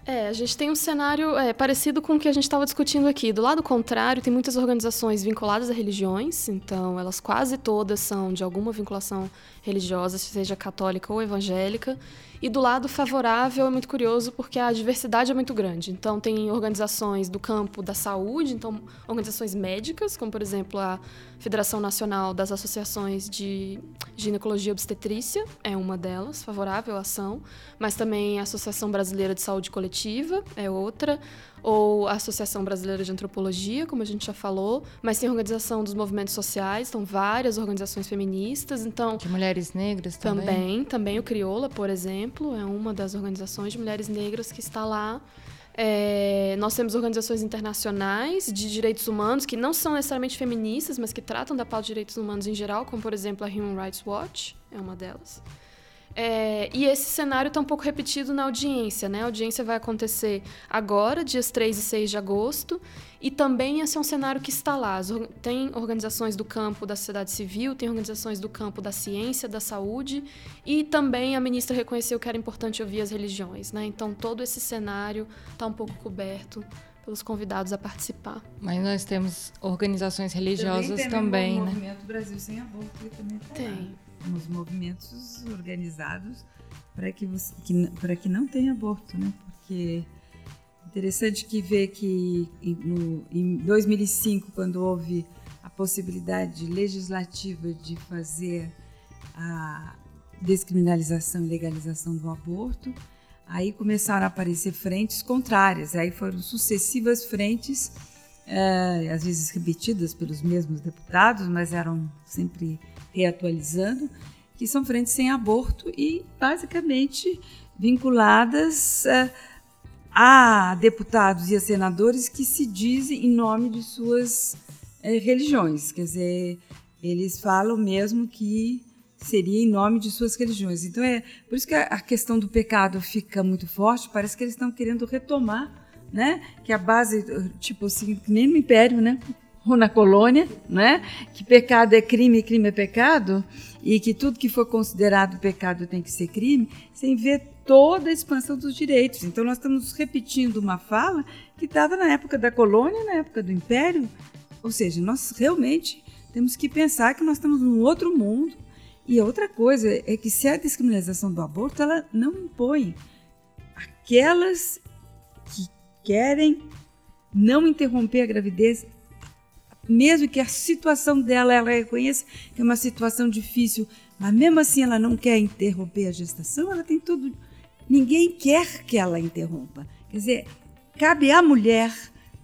É, a gente tem um cenário é, parecido com o que a gente estava discutindo aqui. Do lado contrário, tem muitas organizações vinculadas a religiões, então elas quase todas são de alguma vinculação religiosa, seja católica ou evangélica. E do lado favorável é muito curioso porque a diversidade é muito grande. Então, tem organizações do campo da saúde, então, organizações médicas, como, por exemplo, a Federação Nacional das Associações de Ginecologia e Obstetrícia, é uma delas, favorável à ação. Mas também a Associação Brasileira de Saúde Coletiva é outra ou a Associação Brasileira de Antropologia, como a gente já falou, mas tem a organização dos movimentos sociais, então várias organizações feministas, então de mulheres negras também. Também, também o Crioula, por exemplo, é uma das organizações de mulheres negras que está lá. É, nós temos organizações internacionais de direitos humanos que não são necessariamente feministas, mas que tratam da pauta de direitos humanos em geral, como por exemplo a Human Rights Watch, é uma delas. É, e esse cenário está um pouco repetido na audiência. Né? A audiência vai acontecer agora, dias 3 e 6 de agosto, e também esse é um cenário que está lá. Tem organizações do campo da sociedade civil, tem organizações do campo da ciência, da saúde, e também a ministra reconheceu que era importante ouvir as religiões. Né? Então, todo esse cenário está um pouco coberto pelos convidados a participar. Mas nós temos organizações religiosas também, também né? O Movimento Brasil Sem Aborto também tá tem nos movimentos organizados para que, você, que, que não tenha aborto, né? Porque interessante que ver que no, em 2005, quando houve a possibilidade legislativa de fazer a descriminalização e legalização do aborto, aí começaram a aparecer frentes contrárias, aí foram sucessivas frentes, é, às vezes repetidas pelos mesmos deputados, mas eram sempre reatualizando, que são frentes sem aborto e basicamente vinculadas uh, a deputados e a senadores que se dizem em nome de suas uh, religiões. Quer dizer, eles falam mesmo que seria em nome de suas religiões. Então é por isso que a, questão do pecado fica muito forte. Parece que eles estão querendo retomar, né? Que a base, tipo assim, nem no Império, né? Na colônia, né? Que pecado é crime e crime é pecado, e que tudo que for considerado pecado tem que ser crime, sem ver toda a expansão dos direitos. Então, nós estamos repetindo uma fala que estava na época da colônia, na época do império. Ou seja, nós realmente temos que pensar que nós estamos num outro mundo. E outra coisa é que se a descriminalização do aborto, ela não impõe aquelas que querem não interromper a gravidez, mesmo que a situação dela ela reconheça que é uma situação difícil, mas mesmo assim ela não quer interromper a gestação, ela tem tudo. Ninguém quer que ela interrompa. Quer dizer, cabe à mulher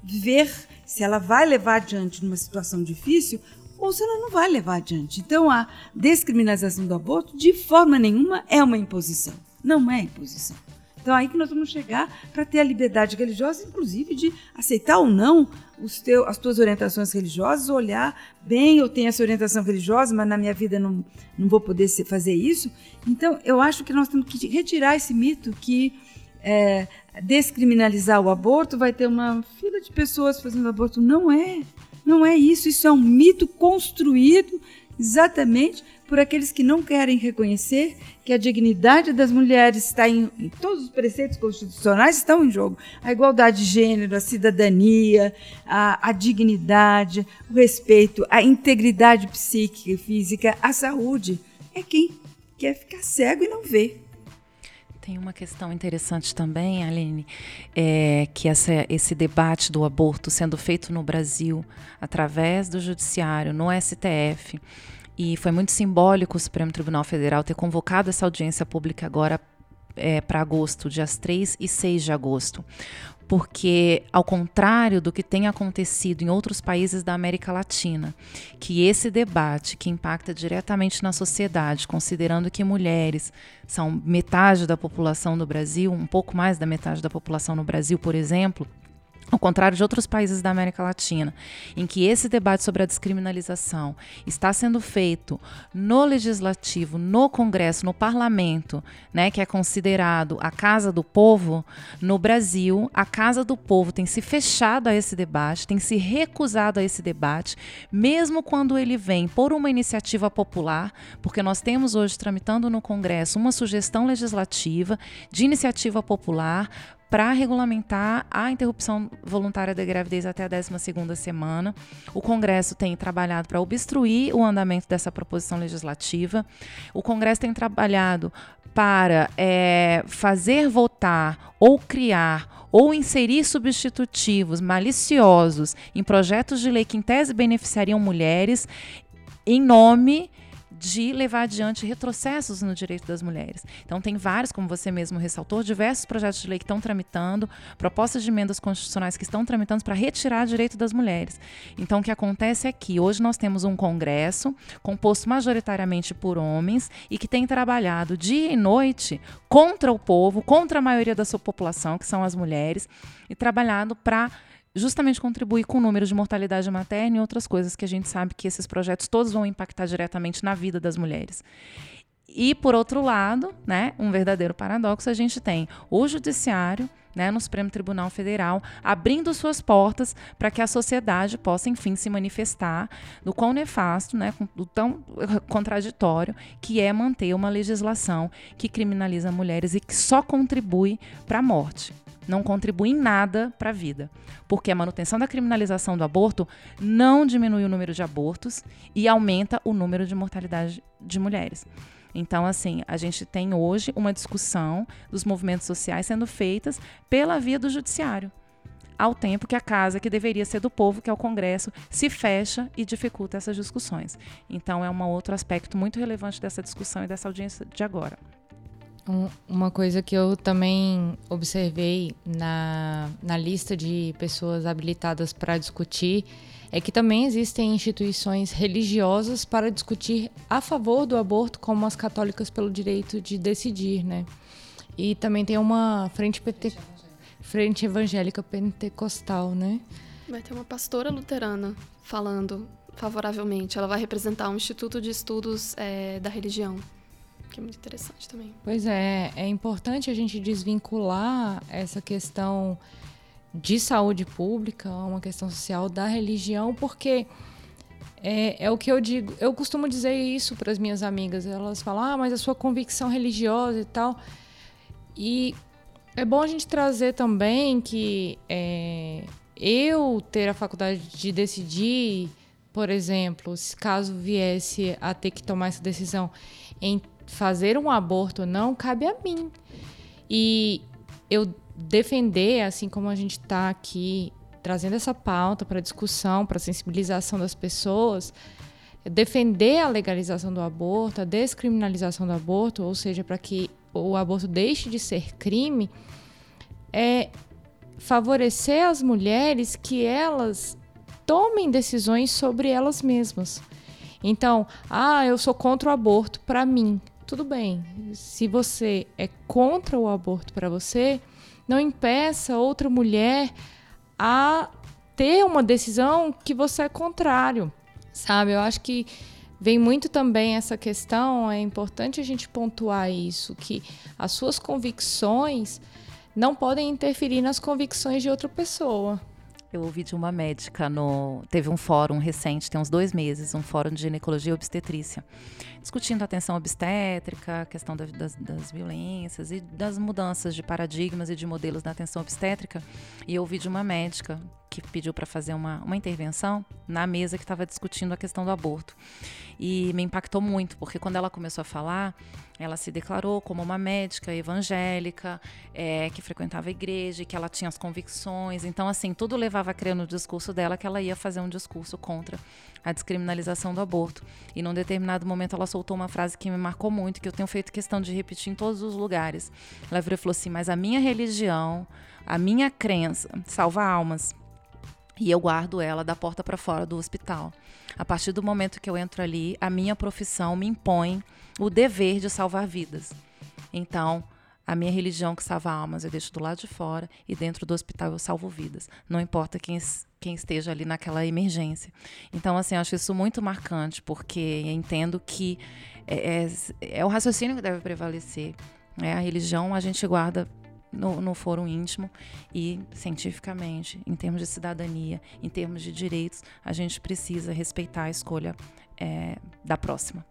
ver se ela vai levar adiante numa situação difícil ou se ela não vai levar adiante. Então, a descriminalização do aborto, de forma nenhuma, é uma imposição. Não é imposição. Então, aí que nós vamos chegar para ter a liberdade religiosa, inclusive de aceitar ou não as tuas orientações religiosas, olhar bem, eu tenho essa orientação religiosa, mas na minha vida não, não vou poder fazer isso. Então, eu acho que nós temos que retirar esse mito que é, descriminalizar o aborto vai ter uma fila de pessoas fazendo aborto. Não é. Não é isso. Isso é um mito construído exatamente por aqueles que não querem reconhecer que a dignidade das mulheres está em, em, todos os preceitos constitucionais estão em jogo. A igualdade de gênero, a cidadania, a, a dignidade, o respeito, a integridade psíquica e física, a saúde. É quem quer ficar cego e não vê. Tem uma questão interessante também, Aline, é que essa, esse debate do aborto sendo feito no Brasil através do Judiciário, no STF, e foi muito simbólico o Supremo Tribunal Federal ter convocado essa audiência pública agora é, para agosto, dias 3 e 6 de agosto. Porque, ao contrário do que tem acontecido em outros países da América Latina, que esse debate que impacta diretamente na sociedade, considerando que mulheres são metade da população do Brasil, um pouco mais da metade da população no Brasil, por exemplo, ao contrário de outros países da América Latina, em que esse debate sobre a descriminalização está sendo feito no legislativo, no Congresso, no parlamento, né, que é considerado a casa do povo, no Brasil, a casa do povo tem se fechado a esse debate, tem se recusado a esse debate, mesmo quando ele vem por uma iniciativa popular, porque nós temos hoje tramitando no Congresso uma sugestão legislativa de iniciativa popular para regulamentar a interrupção voluntária da gravidez até a 12ª semana. O Congresso tem trabalhado para obstruir o andamento dessa proposição legislativa. O Congresso tem trabalhado para é, fazer votar ou criar ou inserir substitutivos maliciosos em projetos de lei que em tese beneficiariam mulheres em nome de levar adiante retrocessos no direito das mulheres. Então, tem vários, como você mesmo ressaltou, diversos projetos de lei que estão tramitando, propostas de emendas constitucionais que estão tramitando para retirar direito das mulheres. Então, o que acontece é que hoje nós temos um Congresso composto majoritariamente por homens e que tem trabalhado dia e noite contra o povo, contra a maioria da sua população, que são as mulheres, e trabalhado para justamente contribuir com o número de mortalidade materna e outras coisas que a gente sabe que esses projetos todos vão impactar diretamente na vida das mulheres. E, por outro lado, né, um verdadeiro paradoxo, a gente tem o judiciário né, no Supremo Tribunal Federal, abrindo suas portas para que a sociedade possa, enfim, se manifestar do quão nefasto, né, do tão contraditório que é manter uma legislação que criminaliza mulheres e que só contribui para a morte não contribui em nada para a vida, porque a manutenção da criminalização do aborto não diminui o número de abortos e aumenta o número de mortalidade de mulheres. Então, assim, a gente tem hoje uma discussão dos movimentos sociais sendo feitas pela via do judiciário ao tempo que a casa que deveria ser do povo, que é o Congresso, se fecha e dificulta essas discussões. Então é um outro aspecto muito relevante dessa discussão e dessa audiência de agora. Uma coisa que eu também observei na, na lista de pessoas habilitadas para discutir é que também existem instituições religiosas para discutir a favor do aborto, como as católicas pelo direito de decidir, né? E também tem uma frente, pente... frente evangélica pentecostal, né? Vai ter uma pastora luterana falando favoravelmente. Ela vai representar um instituto de estudos é, da religião que é muito interessante também. Pois é, é importante a gente desvincular essa questão de saúde pública, uma questão social da religião, porque é, é o que eu digo. Eu costumo dizer isso para as minhas amigas. Elas falam, ah, mas a sua convicção religiosa e tal. E é bom a gente trazer também que é, eu ter a faculdade de decidir, por exemplo, se caso viesse a ter que tomar essa decisão em fazer um aborto ou não, cabe a mim. E eu defender, assim como a gente está aqui trazendo essa pauta para discussão, para sensibilização das pessoas, defender a legalização do aborto, a descriminalização do aborto, ou seja, para que o aborto deixe de ser crime, é favorecer as mulheres que elas tomem decisões sobre elas mesmas. Então, ah, eu sou contra o aborto para mim. Tudo bem. Se você é contra o aborto para você, não impeça outra mulher a ter uma decisão que você é contrário, sabe? Eu acho que vem muito também essa questão, é importante a gente pontuar isso, que as suas convicções não podem interferir nas convicções de outra pessoa. Eu ouvi de uma médica no. Teve um fórum recente, tem uns dois meses, um fórum de ginecologia e obstetrícia, discutindo a atenção obstétrica, a questão das, das, das, violências e das mudanças de paradigmas e de modelos da atenção obstétrica. E eu ouvi de uma médica que pediu para fazer uma, uma intervenção na mesa que estava discutindo a questão do aborto. E me impactou muito, porque quando ela começou a falar, ela se declarou como uma médica evangélica, é, que frequentava a igreja, que ela tinha as convicções. Então, assim, tudo levava a crer no discurso dela que ela ia fazer um discurso contra a descriminalização do aborto. E num determinado momento ela soltou uma frase que me marcou muito, que eu tenho feito questão de repetir em todos os lugares. Ela virou e falou assim: Mas a minha religião, a minha crença salva almas e eu guardo ela da porta para fora do hospital. A partir do momento que eu entro ali, a minha profissão me impõe o dever de salvar vidas. Então, a minha religião que salva almas eu deixo do lado de fora e dentro do hospital eu salvo vidas. Não importa quem, quem esteja ali naquela emergência. Então, assim, eu acho isso muito marcante, porque entendo que é, é, é o raciocínio que deve prevalecer. É, a religião a gente guarda no, no fórum íntimo e cientificamente, em termos de cidadania, em termos de direitos, a gente precisa respeitar a escolha é, da próxima.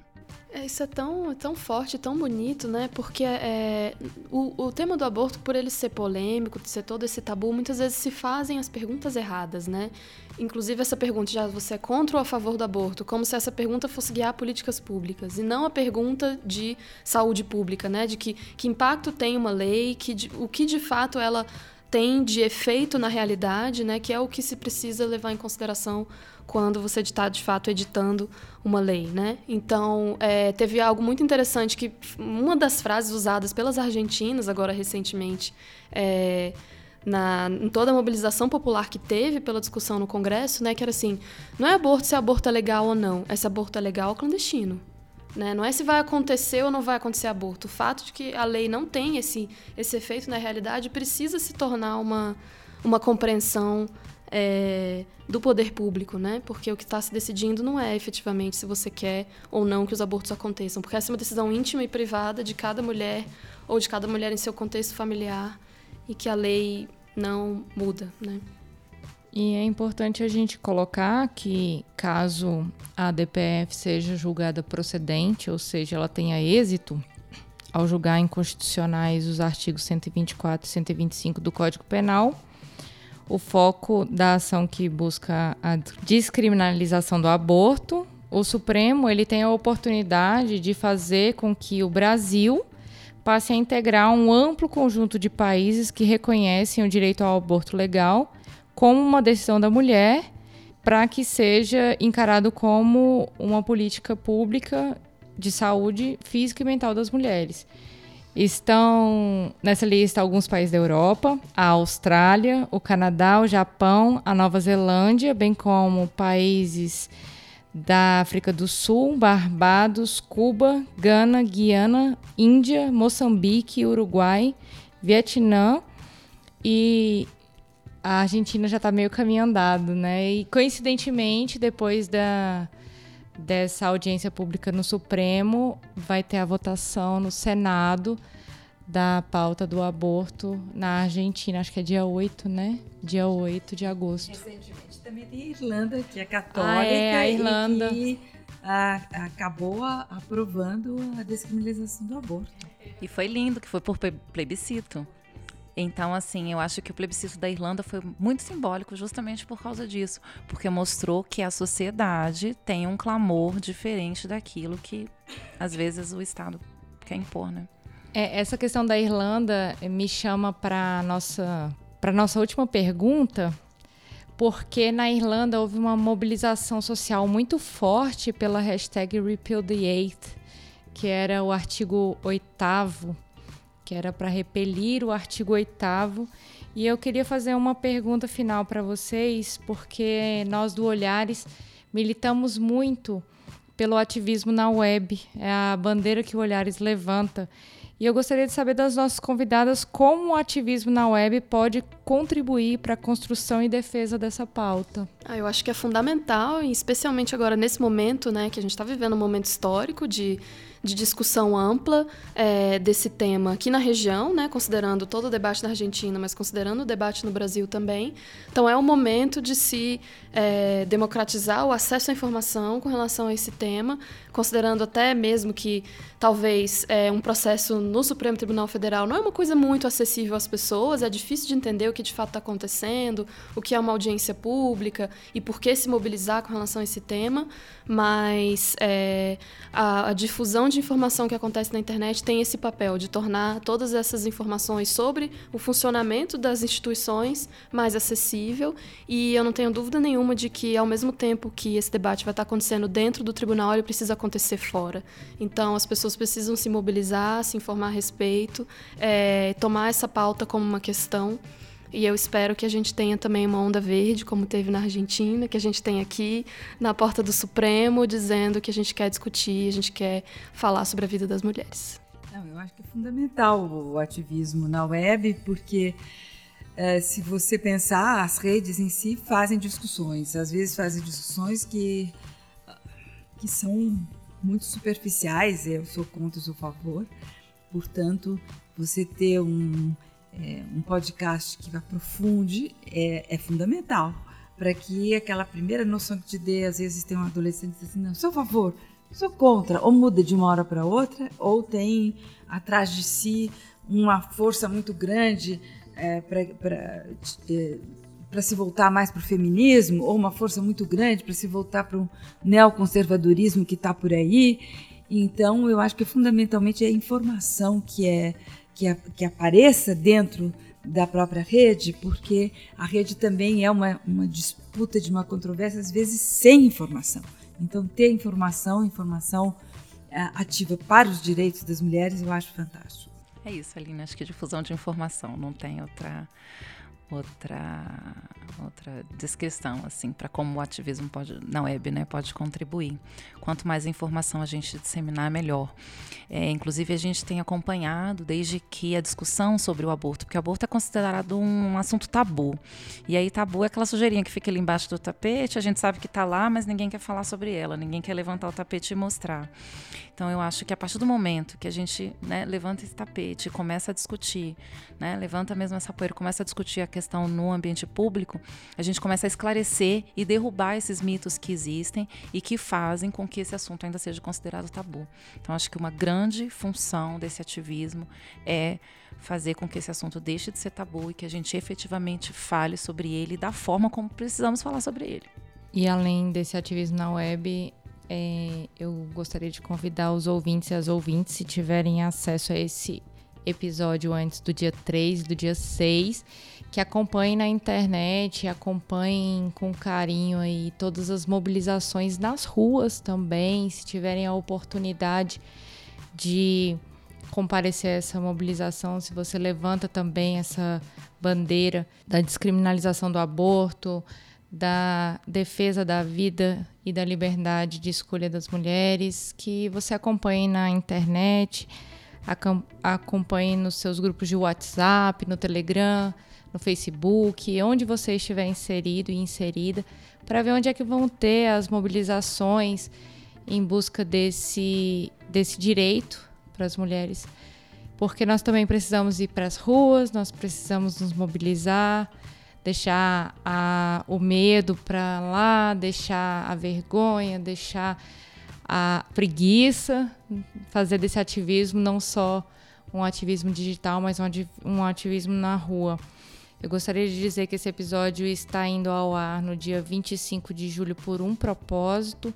É, isso é tão, tão forte, tão bonito, né? Porque é, o, o tema do aborto, por ele ser polêmico, de ser todo esse tabu, muitas vezes se fazem as perguntas erradas, né? Inclusive essa pergunta, já você é contra ou a favor do aborto? Como se essa pergunta fosse guiar políticas públicas e não a pergunta de saúde pública, né? De que, que impacto tem uma lei, que, de, o que de fato ela tem de efeito na realidade, né? Que é o que se precisa levar em consideração quando você está de fato editando uma lei, né? Então é, teve algo muito interessante que uma das frases usadas pelas argentinas agora recentemente é, na, em toda a mobilização popular que teve pela discussão no Congresso, né? Que era assim, não é aborto se aborto é legal ou não, é se aborto é legal ou clandestino. Né? Não é se vai acontecer ou não vai acontecer aborto. O fato de que a lei não tem esse, esse efeito na realidade precisa se tornar uma, uma compreensão é, do poder público, né? Porque o que está se decidindo não é efetivamente se você quer ou não que os abortos aconteçam, porque essa é uma decisão íntima e privada de cada mulher ou de cada mulher em seu contexto familiar e que a lei não muda, né? E é importante a gente colocar que, caso a DPF seja julgada procedente, ou seja, ela tenha êxito ao julgar inconstitucionais os artigos 124 e 125 do Código Penal, o foco da ação que busca a descriminalização do aborto, o Supremo ele tem a oportunidade de fazer com que o Brasil passe a integrar um amplo conjunto de países que reconhecem o direito ao aborto legal como uma decisão da mulher para que seja encarado como uma política pública de saúde física e mental das mulheres. Estão nessa lista alguns países da Europa, a Austrália, o Canadá, o Japão, a Nova Zelândia, bem como países da África do Sul, Barbados, Cuba, Gana, Guiana, Índia, Moçambique, Uruguai, Vietnã e a Argentina já está meio caminho andado, né? E coincidentemente, depois da dessa audiência pública no Supremo, vai ter a votação no Senado da pauta do aborto na Argentina. Acho que é dia 8, né? Dia 8 de agosto. Recentemente também tem a Irlanda, que é católica. Ah, é, a Irlanda. E que, a, acabou a, aprovando a descriminalização do aborto. E foi lindo, que foi por plebiscito. Então, assim, eu acho que o plebiscito da Irlanda foi muito simbólico justamente por causa disso, porque mostrou que a sociedade tem um clamor diferente daquilo que, às vezes, o Estado quer impor, né? É, essa questão da Irlanda me chama para nossa para nossa última pergunta, porque na Irlanda houve uma mobilização social muito forte pela hashtag Repeal the Eighth, que era o artigo 8 que era para repelir o artigo 8 e eu queria fazer uma pergunta final para vocês, porque nós do Olhares militamos muito pelo ativismo na web, é a bandeira que o Olhares levanta. E eu gostaria de saber das nossas convidadas como o ativismo na web pode contribuir para a construção e defesa dessa pauta. Ah, eu acho que é fundamental, especialmente agora nesse momento, né, que a gente está vivendo um momento histórico de de discussão ampla é, desse tema aqui na região, né, considerando todo o debate na Argentina, mas considerando o debate no Brasil também. Então, é o momento de se é, democratizar o acesso à informação com relação a esse tema, considerando até mesmo que talvez é, um processo no Supremo Tribunal Federal não é uma coisa muito acessível às pessoas, é difícil de entender o que de fato está acontecendo, o que é uma audiência pública e por que se mobilizar com relação a esse tema, mas é, a, a difusão de informação que acontece na internet tem esse papel de tornar todas essas informações sobre o funcionamento das instituições mais acessível e eu não tenho dúvida nenhuma de que ao mesmo tempo que esse debate vai estar acontecendo dentro do tribunal, ele precisa acontecer fora. Então as pessoas precisam se mobilizar, se informar a respeito, é, tomar essa pauta como uma questão e eu espero que a gente tenha também uma onda verde, como teve na Argentina, que a gente tem aqui na porta do Supremo, dizendo que a gente quer discutir, a gente quer falar sobre a vida das mulheres. Não, eu acho que é fundamental o ativismo na web, porque é, se você pensar, as redes em si fazem discussões, às vezes fazem discussões que, que são muito superficiais, eu sou contra, eu sou a favor, portanto, você ter um é, um podcast que aprofunde é, é fundamental para que aquela primeira noção que te dê, às vezes tem um adolescente que diz assim, não, sou a favor, sou contra, ou muda de uma hora para outra, ou tem atrás de si uma força muito grande é, para para se voltar mais para o feminismo, ou uma força muito grande para se voltar para o neoconservadorismo que está por aí. Então, eu acho que fundamentalmente é a informação que é que, a, que apareça dentro da própria rede, porque a rede também é uma, uma disputa de uma controvérsia, às vezes sem informação. Então, ter informação, informação uh, ativa para os direitos das mulheres, eu acho fantástico. É isso, Aline. Acho que difusão de informação não tem outra outra outra descrição assim para como o ativismo pode na web né pode contribuir. Quanto mais informação a gente disseminar melhor. É, inclusive a gente tem acompanhado desde que a discussão sobre o aborto porque o aborto é considerado um assunto tabu. E aí tabu é aquela sujeirinha que fica ali embaixo do tapete a gente sabe que está lá mas ninguém quer falar sobre ela ninguém quer levantar o tapete e mostrar. Então eu acho que a partir do momento que a gente né, levanta esse tapete começa a discutir né, levanta mesmo essa poeira começa a discutir a questão questão no ambiente público, a gente começa a esclarecer e derrubar esses mitos que existem e que fazem com que esse assunto ainda seja considerado tabu. Então, acho que uma grande função desse ativismo é fazer com que esse assunto deixe de ser tabu e que a gente efetivamente fale sobre ele da forma como precisamos falar sobre ele. E além desse ativismo na web, é, eu gostaria de convidar os ouvintes e as ouvintes, se tiverem acesso a esse episódio antes do dia 3, do dia 6, que acompanhem na internet, acompanhem com carinho aí todas as mobilizações nas ruas também, se tiverem a oportunidade de comparecer a essa mobilização, se você levanta também essa bandeira da descriminalização do aborto, da defesa da vida e da liberdade de escolha das mulheres, que você acompanhe na internet, acompanhe nos seus grupos de WhatsApp, no Telegram, no Facebook, onde você estiver inserido e inserida, para ver onde é que vão ter as mobilizações em busca desse, desse direito para as mulheres, porque nós também precisamos ir para as ruas, nós precisamos nos mobilizar, deixar a, o medo para lá, deixar a vergonha, deixar a preguiça, fazer desse ativismo não só um ativismo digital, mas um, ativismo na rua. Eu gostaria de dizer que esse episódio está indo ao ar no dia 25 de julho por um propósito.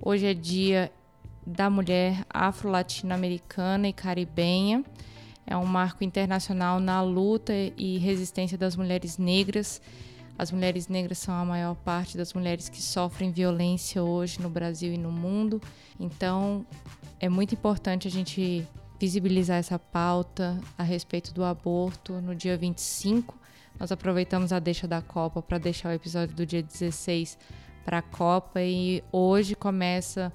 Hoje é dia da mulher afro-latino-americana e caribenha. É um marco internacional na luta e resistência das mulheres negras. As mulheres negras são a maior parte das mulheres que sofrem violência hoje no Brasil e no mundo. Então, é muito importante a gente visibilizar essa pauta a respeito do aborto no dia 25. Nós aproveitamos a deixa da Copa para deixar o episódio do dia 16 para a Copa e hoje começa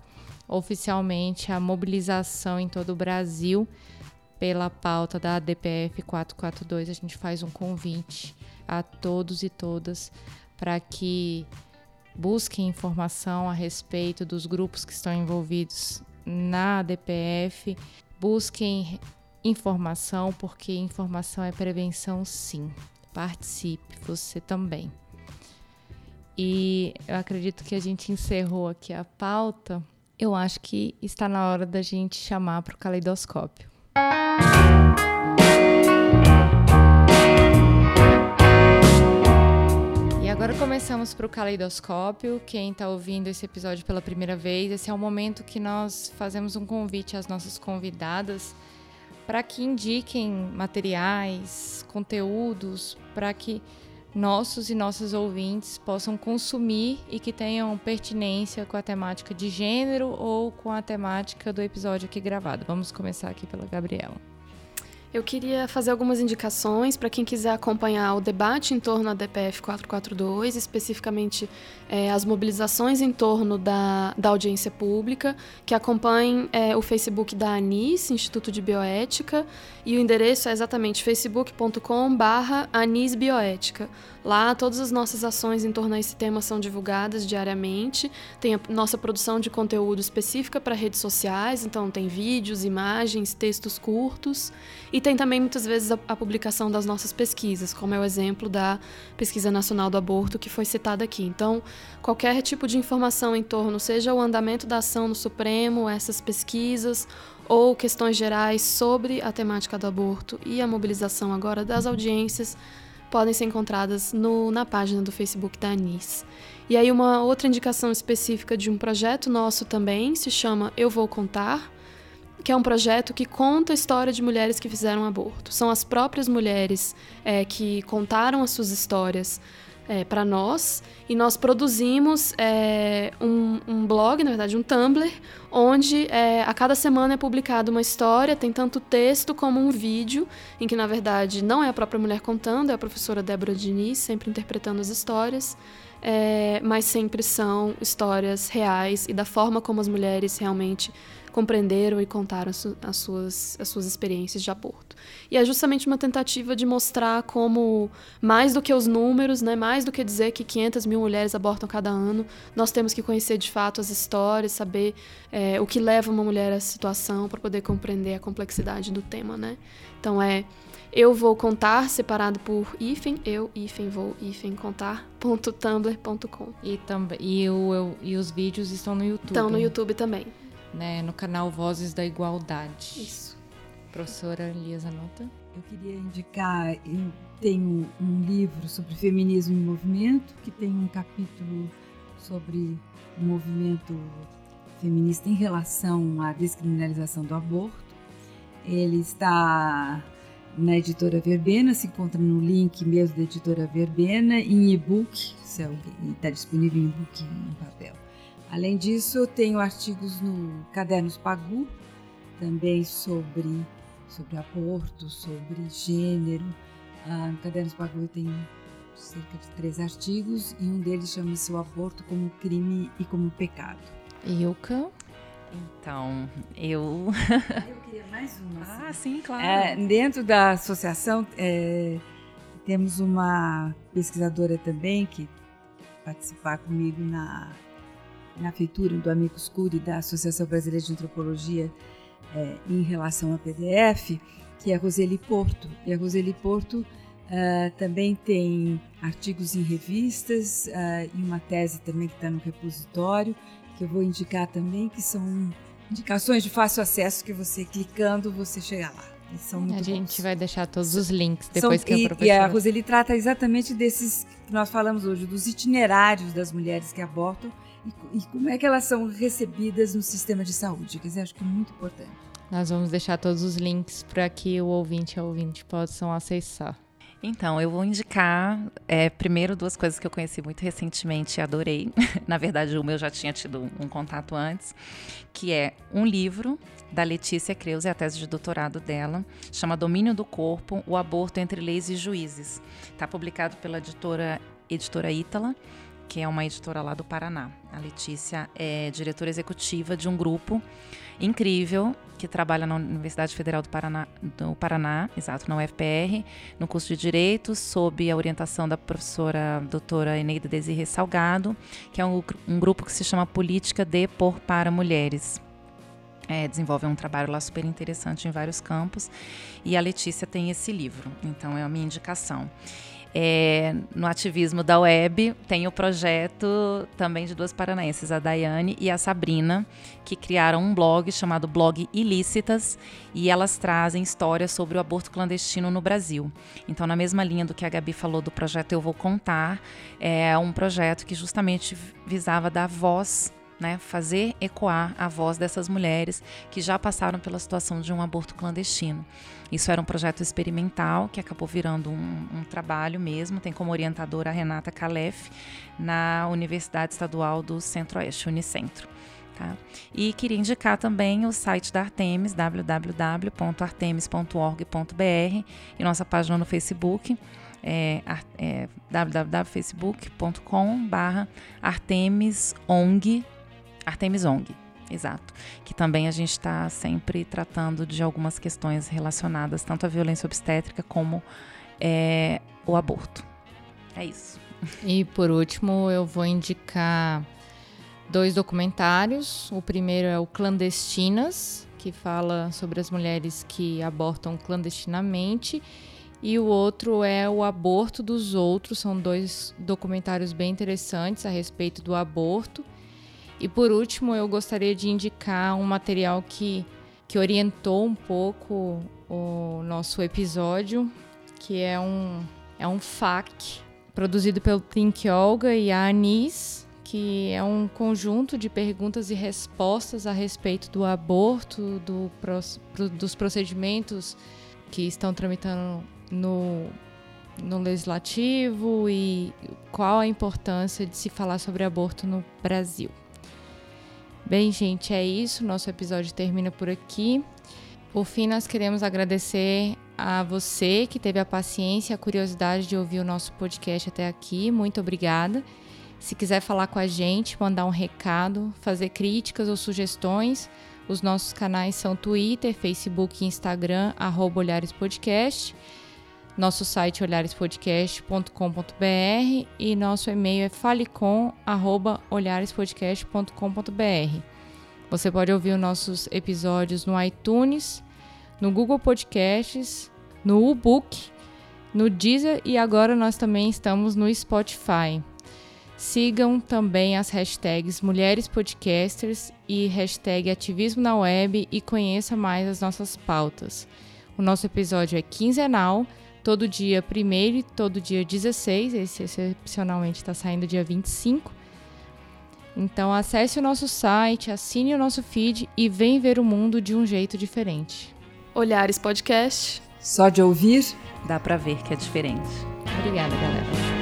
oficialmente a mobilização em todo o Brasil pela pauta da ADPF 442. A gente faz um convite a todos e todas para que busquem informação a respeito dos grupos que estão envolvidos na ADPF, busquem informação, porque informação é prevenção sim. Participe, você também. E eu acredito que a gente encerrou aqui a pauta eu acho que está na hora da gente chamar para o caleidoscópio. Começamos para o caleidoscópio. Quem está ouvindo esse episódio pela primeira vez, esse é o momento que nós fazemos um convite às nossas convidadas para que indiquem materiais, conteúdos, para que nossos e nossas ouvintes possam consumir e que tenham pertinência com a temática de gênero ou com a temática do episódio aqui gravado. Vamos começar aqui pela Gabriela. Eu queria fazer algumas indicações para quem quiser acompanhar o debate em torno da DPF 442, especificamente é, as mobilizações em torno da, da audiência pública, que acompanhem é, o Facebook da ANIS, Instituto de Bioética, e o endereço é exatamente facebook.com/barra anisbioética. Lá, todas as nossas ações em torno a esse tema são divulgadas diariamente. Tem a nossa produção de conteúdo específica para redes sociais, então tem vídeos, imagens, textos curtos. E tem também muitas vezes a, a publicação das nossas pesquisas, como é o exemplo da Pesquisa Nacional do Aborto que foi citada aqui. Então, qualquer tipo de informação em torno, seja o andamento da ação no Supremo, essas pesquisas ou questões gerais sobre a temática do aborto e a mobilização agora das audiências podem ser encontradas no, na página do Facebook da Anis. E aí uma outra indicação específica de um projeto nosso também se chama Eu Vou Contar, que é um projeto que conta a história de mulheres que fizeram aborto. São as próprias mulheres é, que contaram as suas histórias é, para nós e nós produzimos é, um, um, blog, na verdade um Tumblr, onde é, a cada semana é publicada uma história, tem tanto texto como um vídeo, em que na verdade não é a própria mulher contando, é a professora Débora Diniz sempre interpretando as histórias. É, mas sempre são histórias reais e da forma como as mulheres realmente compreenderam e contaram as suas, as suas experiências de aborto. E é justamente uma tentativa de mostrar como, mais do que os números, né, mais do que dizer que 500 mil mulheres abortam cada ano, nós temos que conhecer de fato as histórias, saber é, o que leva uma mulher a essa situação para poder compreender a complexidade do tema. Né? Então é eu vou contar separado por hífen, eu, hífen, vou, hífen, contar.tumblr.com. E, também, e, o, e os vídeos estão no YouTube. Estão no YouTube também né, no canal Vozes da Igualdade. Isso. Professora Elias Anota. Eu queria indicar, eu tenho um livro sobre feminismo em movimento, que tem um capítulo sobre o movimento feminista em relação à descriminalização do aborto. Ele está na editora Verbena, se encontra no link mesmo da editora Verbena, em e-book, está disponível em e-book em papel. Além disso, eu tenho artigos no Cadernos Pagu, também sobre, sobre aborto, sobre gênero. Ah, no Cadernos Pagu eu tenho cerca de três artigos e um deles chama-se O Aborto como Crime e como Pecado. Ilka? Então, eu. eu queria mais uma. Assim. Ah, sim, claro. É, dentro da associação, é, temos uma pesquisadora também que participar comigo na na feitura do Amicus Curi da Associação Brasileira de Antropologia, é, em relação a PDF, que é a Roseli Porto. E a Roseli Porto uh, também tem artigos em revistas uh, e uma tese também que está no repositório, que eu vou indicar também, que são indicações de fácil acesso que você clicando você chega lá. a gente bons. vai deixar todos os links depois são, que a professora... E a Roseli trata exatamente desses que nós falamos hoje, dos itinerários das mulheres que abortam e, e como é que elas são recebidas no sistema de saúde. Quer dizer, acho que é muito importante. Nós vamos deixar todos os links para que o ouvinte e a ouvinte possam acessar. Então, eu vou indicar é, primeiro duas coisas que eu conheci muito recentemente e adorei. Na verdade, uma eu já tinha tido um contato antes, que é um livro da Letícia Creus, é a tese de doutorado dela, chama Domínio do Corpo: O Aborto entre Leis e Juízes. Está publicado pela editora editora Ítala que é uma editora lá do Paraná. A Letícia é diretora executiva de um grupo incrível que trabalha na Universidade Federal do Paraná, do Paraná, exato, na UFPR, no curso de Direito, sob a orientação da professora doutora Eneida Desirre Salgado, que é um, um grupo que se chama Política de por para Mulheres. É, desenvolve um trabalho lá super interessante em vários campos e a Letícia tem esse livro, então é a minha indicação. É, no ativismo da web, tem o projeto também de duas paranaenses, a Daiane e a Sabrina, que criaram um blog chamado Blog Ilícitas e elas trazem histórias sobre o aborto clandestino no Brasil. Então, na mesma linha do que a Gabi falou do projeto Eu Vou Contar, é um projeto que justamente visava dar voz né, fazer ecoar a voz dessas mulheres que já passaram pela situação de um aborto clandestino. Isso era um projeto experimental que acabou virando um, um trabalho mesmo. Tem como orientadora a Renata Calef, na Universidade Estadual do Centro-Oeste, Unicentro. Tá? E queria indicar também o site da Artemis, www.artemis.org.br e nossa página no Facebook, é, é www.facebook.com.br artemisong, artemisong Exato. Que também a gente está sempre tratando de algumas questões relacionadas tanto à violência obstétrica como é, o aborto. É isso. E por último, eu vou indicar dois documentários. O primeiro é o Clandestinas, que fala sobre as mulheres que abortam clandestinamente. E o outro é o Aborto dos Outros. São dois documentários bem interessantes a respeito do aborto. E por último, eu gostaria de indicar um material que, que orientou um pouco o nosso episódio, que é um, é um FAQ produzido pelo Pink Olga e a Anis, que é um conjunto de perguntas e respostas a respeito do aborto, do, dos procedimentos que estão tramitando no, no legislativo e qual a importância de se falar sobre aborto no Brasil. Bem, gente, é isso. Nosso episódio termina por aqui. Por fim, nós queremos agradecer a você que teve a paciência e a curiosidade de ouvir o nosso podcast até aqui. Muito obrigada. Se quiser falar com a gente, mandar um recado, fazer críticas ou sugestões, os nossos canais são Twitter, Facebook e Instagram, arroba Olhares Podcast. Nosso site é olharespodcast.com.br e nosso e-mail é falecom@olharespodcast.com.br. Você pode ouvir os nossos episódios no iTunes, no Google Podcasts, no Ubook, no Deezer e agora nós também estamos no Spotify. Sigam também as hashtags Mulheres Podcasters e hashtag Ativismo na Web e conheça mais as nossas pautas. O nosso episódio é quinzenal todo dia 1 e todo dia 16. Esse excepcionalmente está saindo dia 25. Então acesse o nosso site, assine o nosso feed e vem ver o mundo de um jeito diferente. Olhares Podcast. Só de ouvir, dá para ver que é diferente. Obrigada, galera.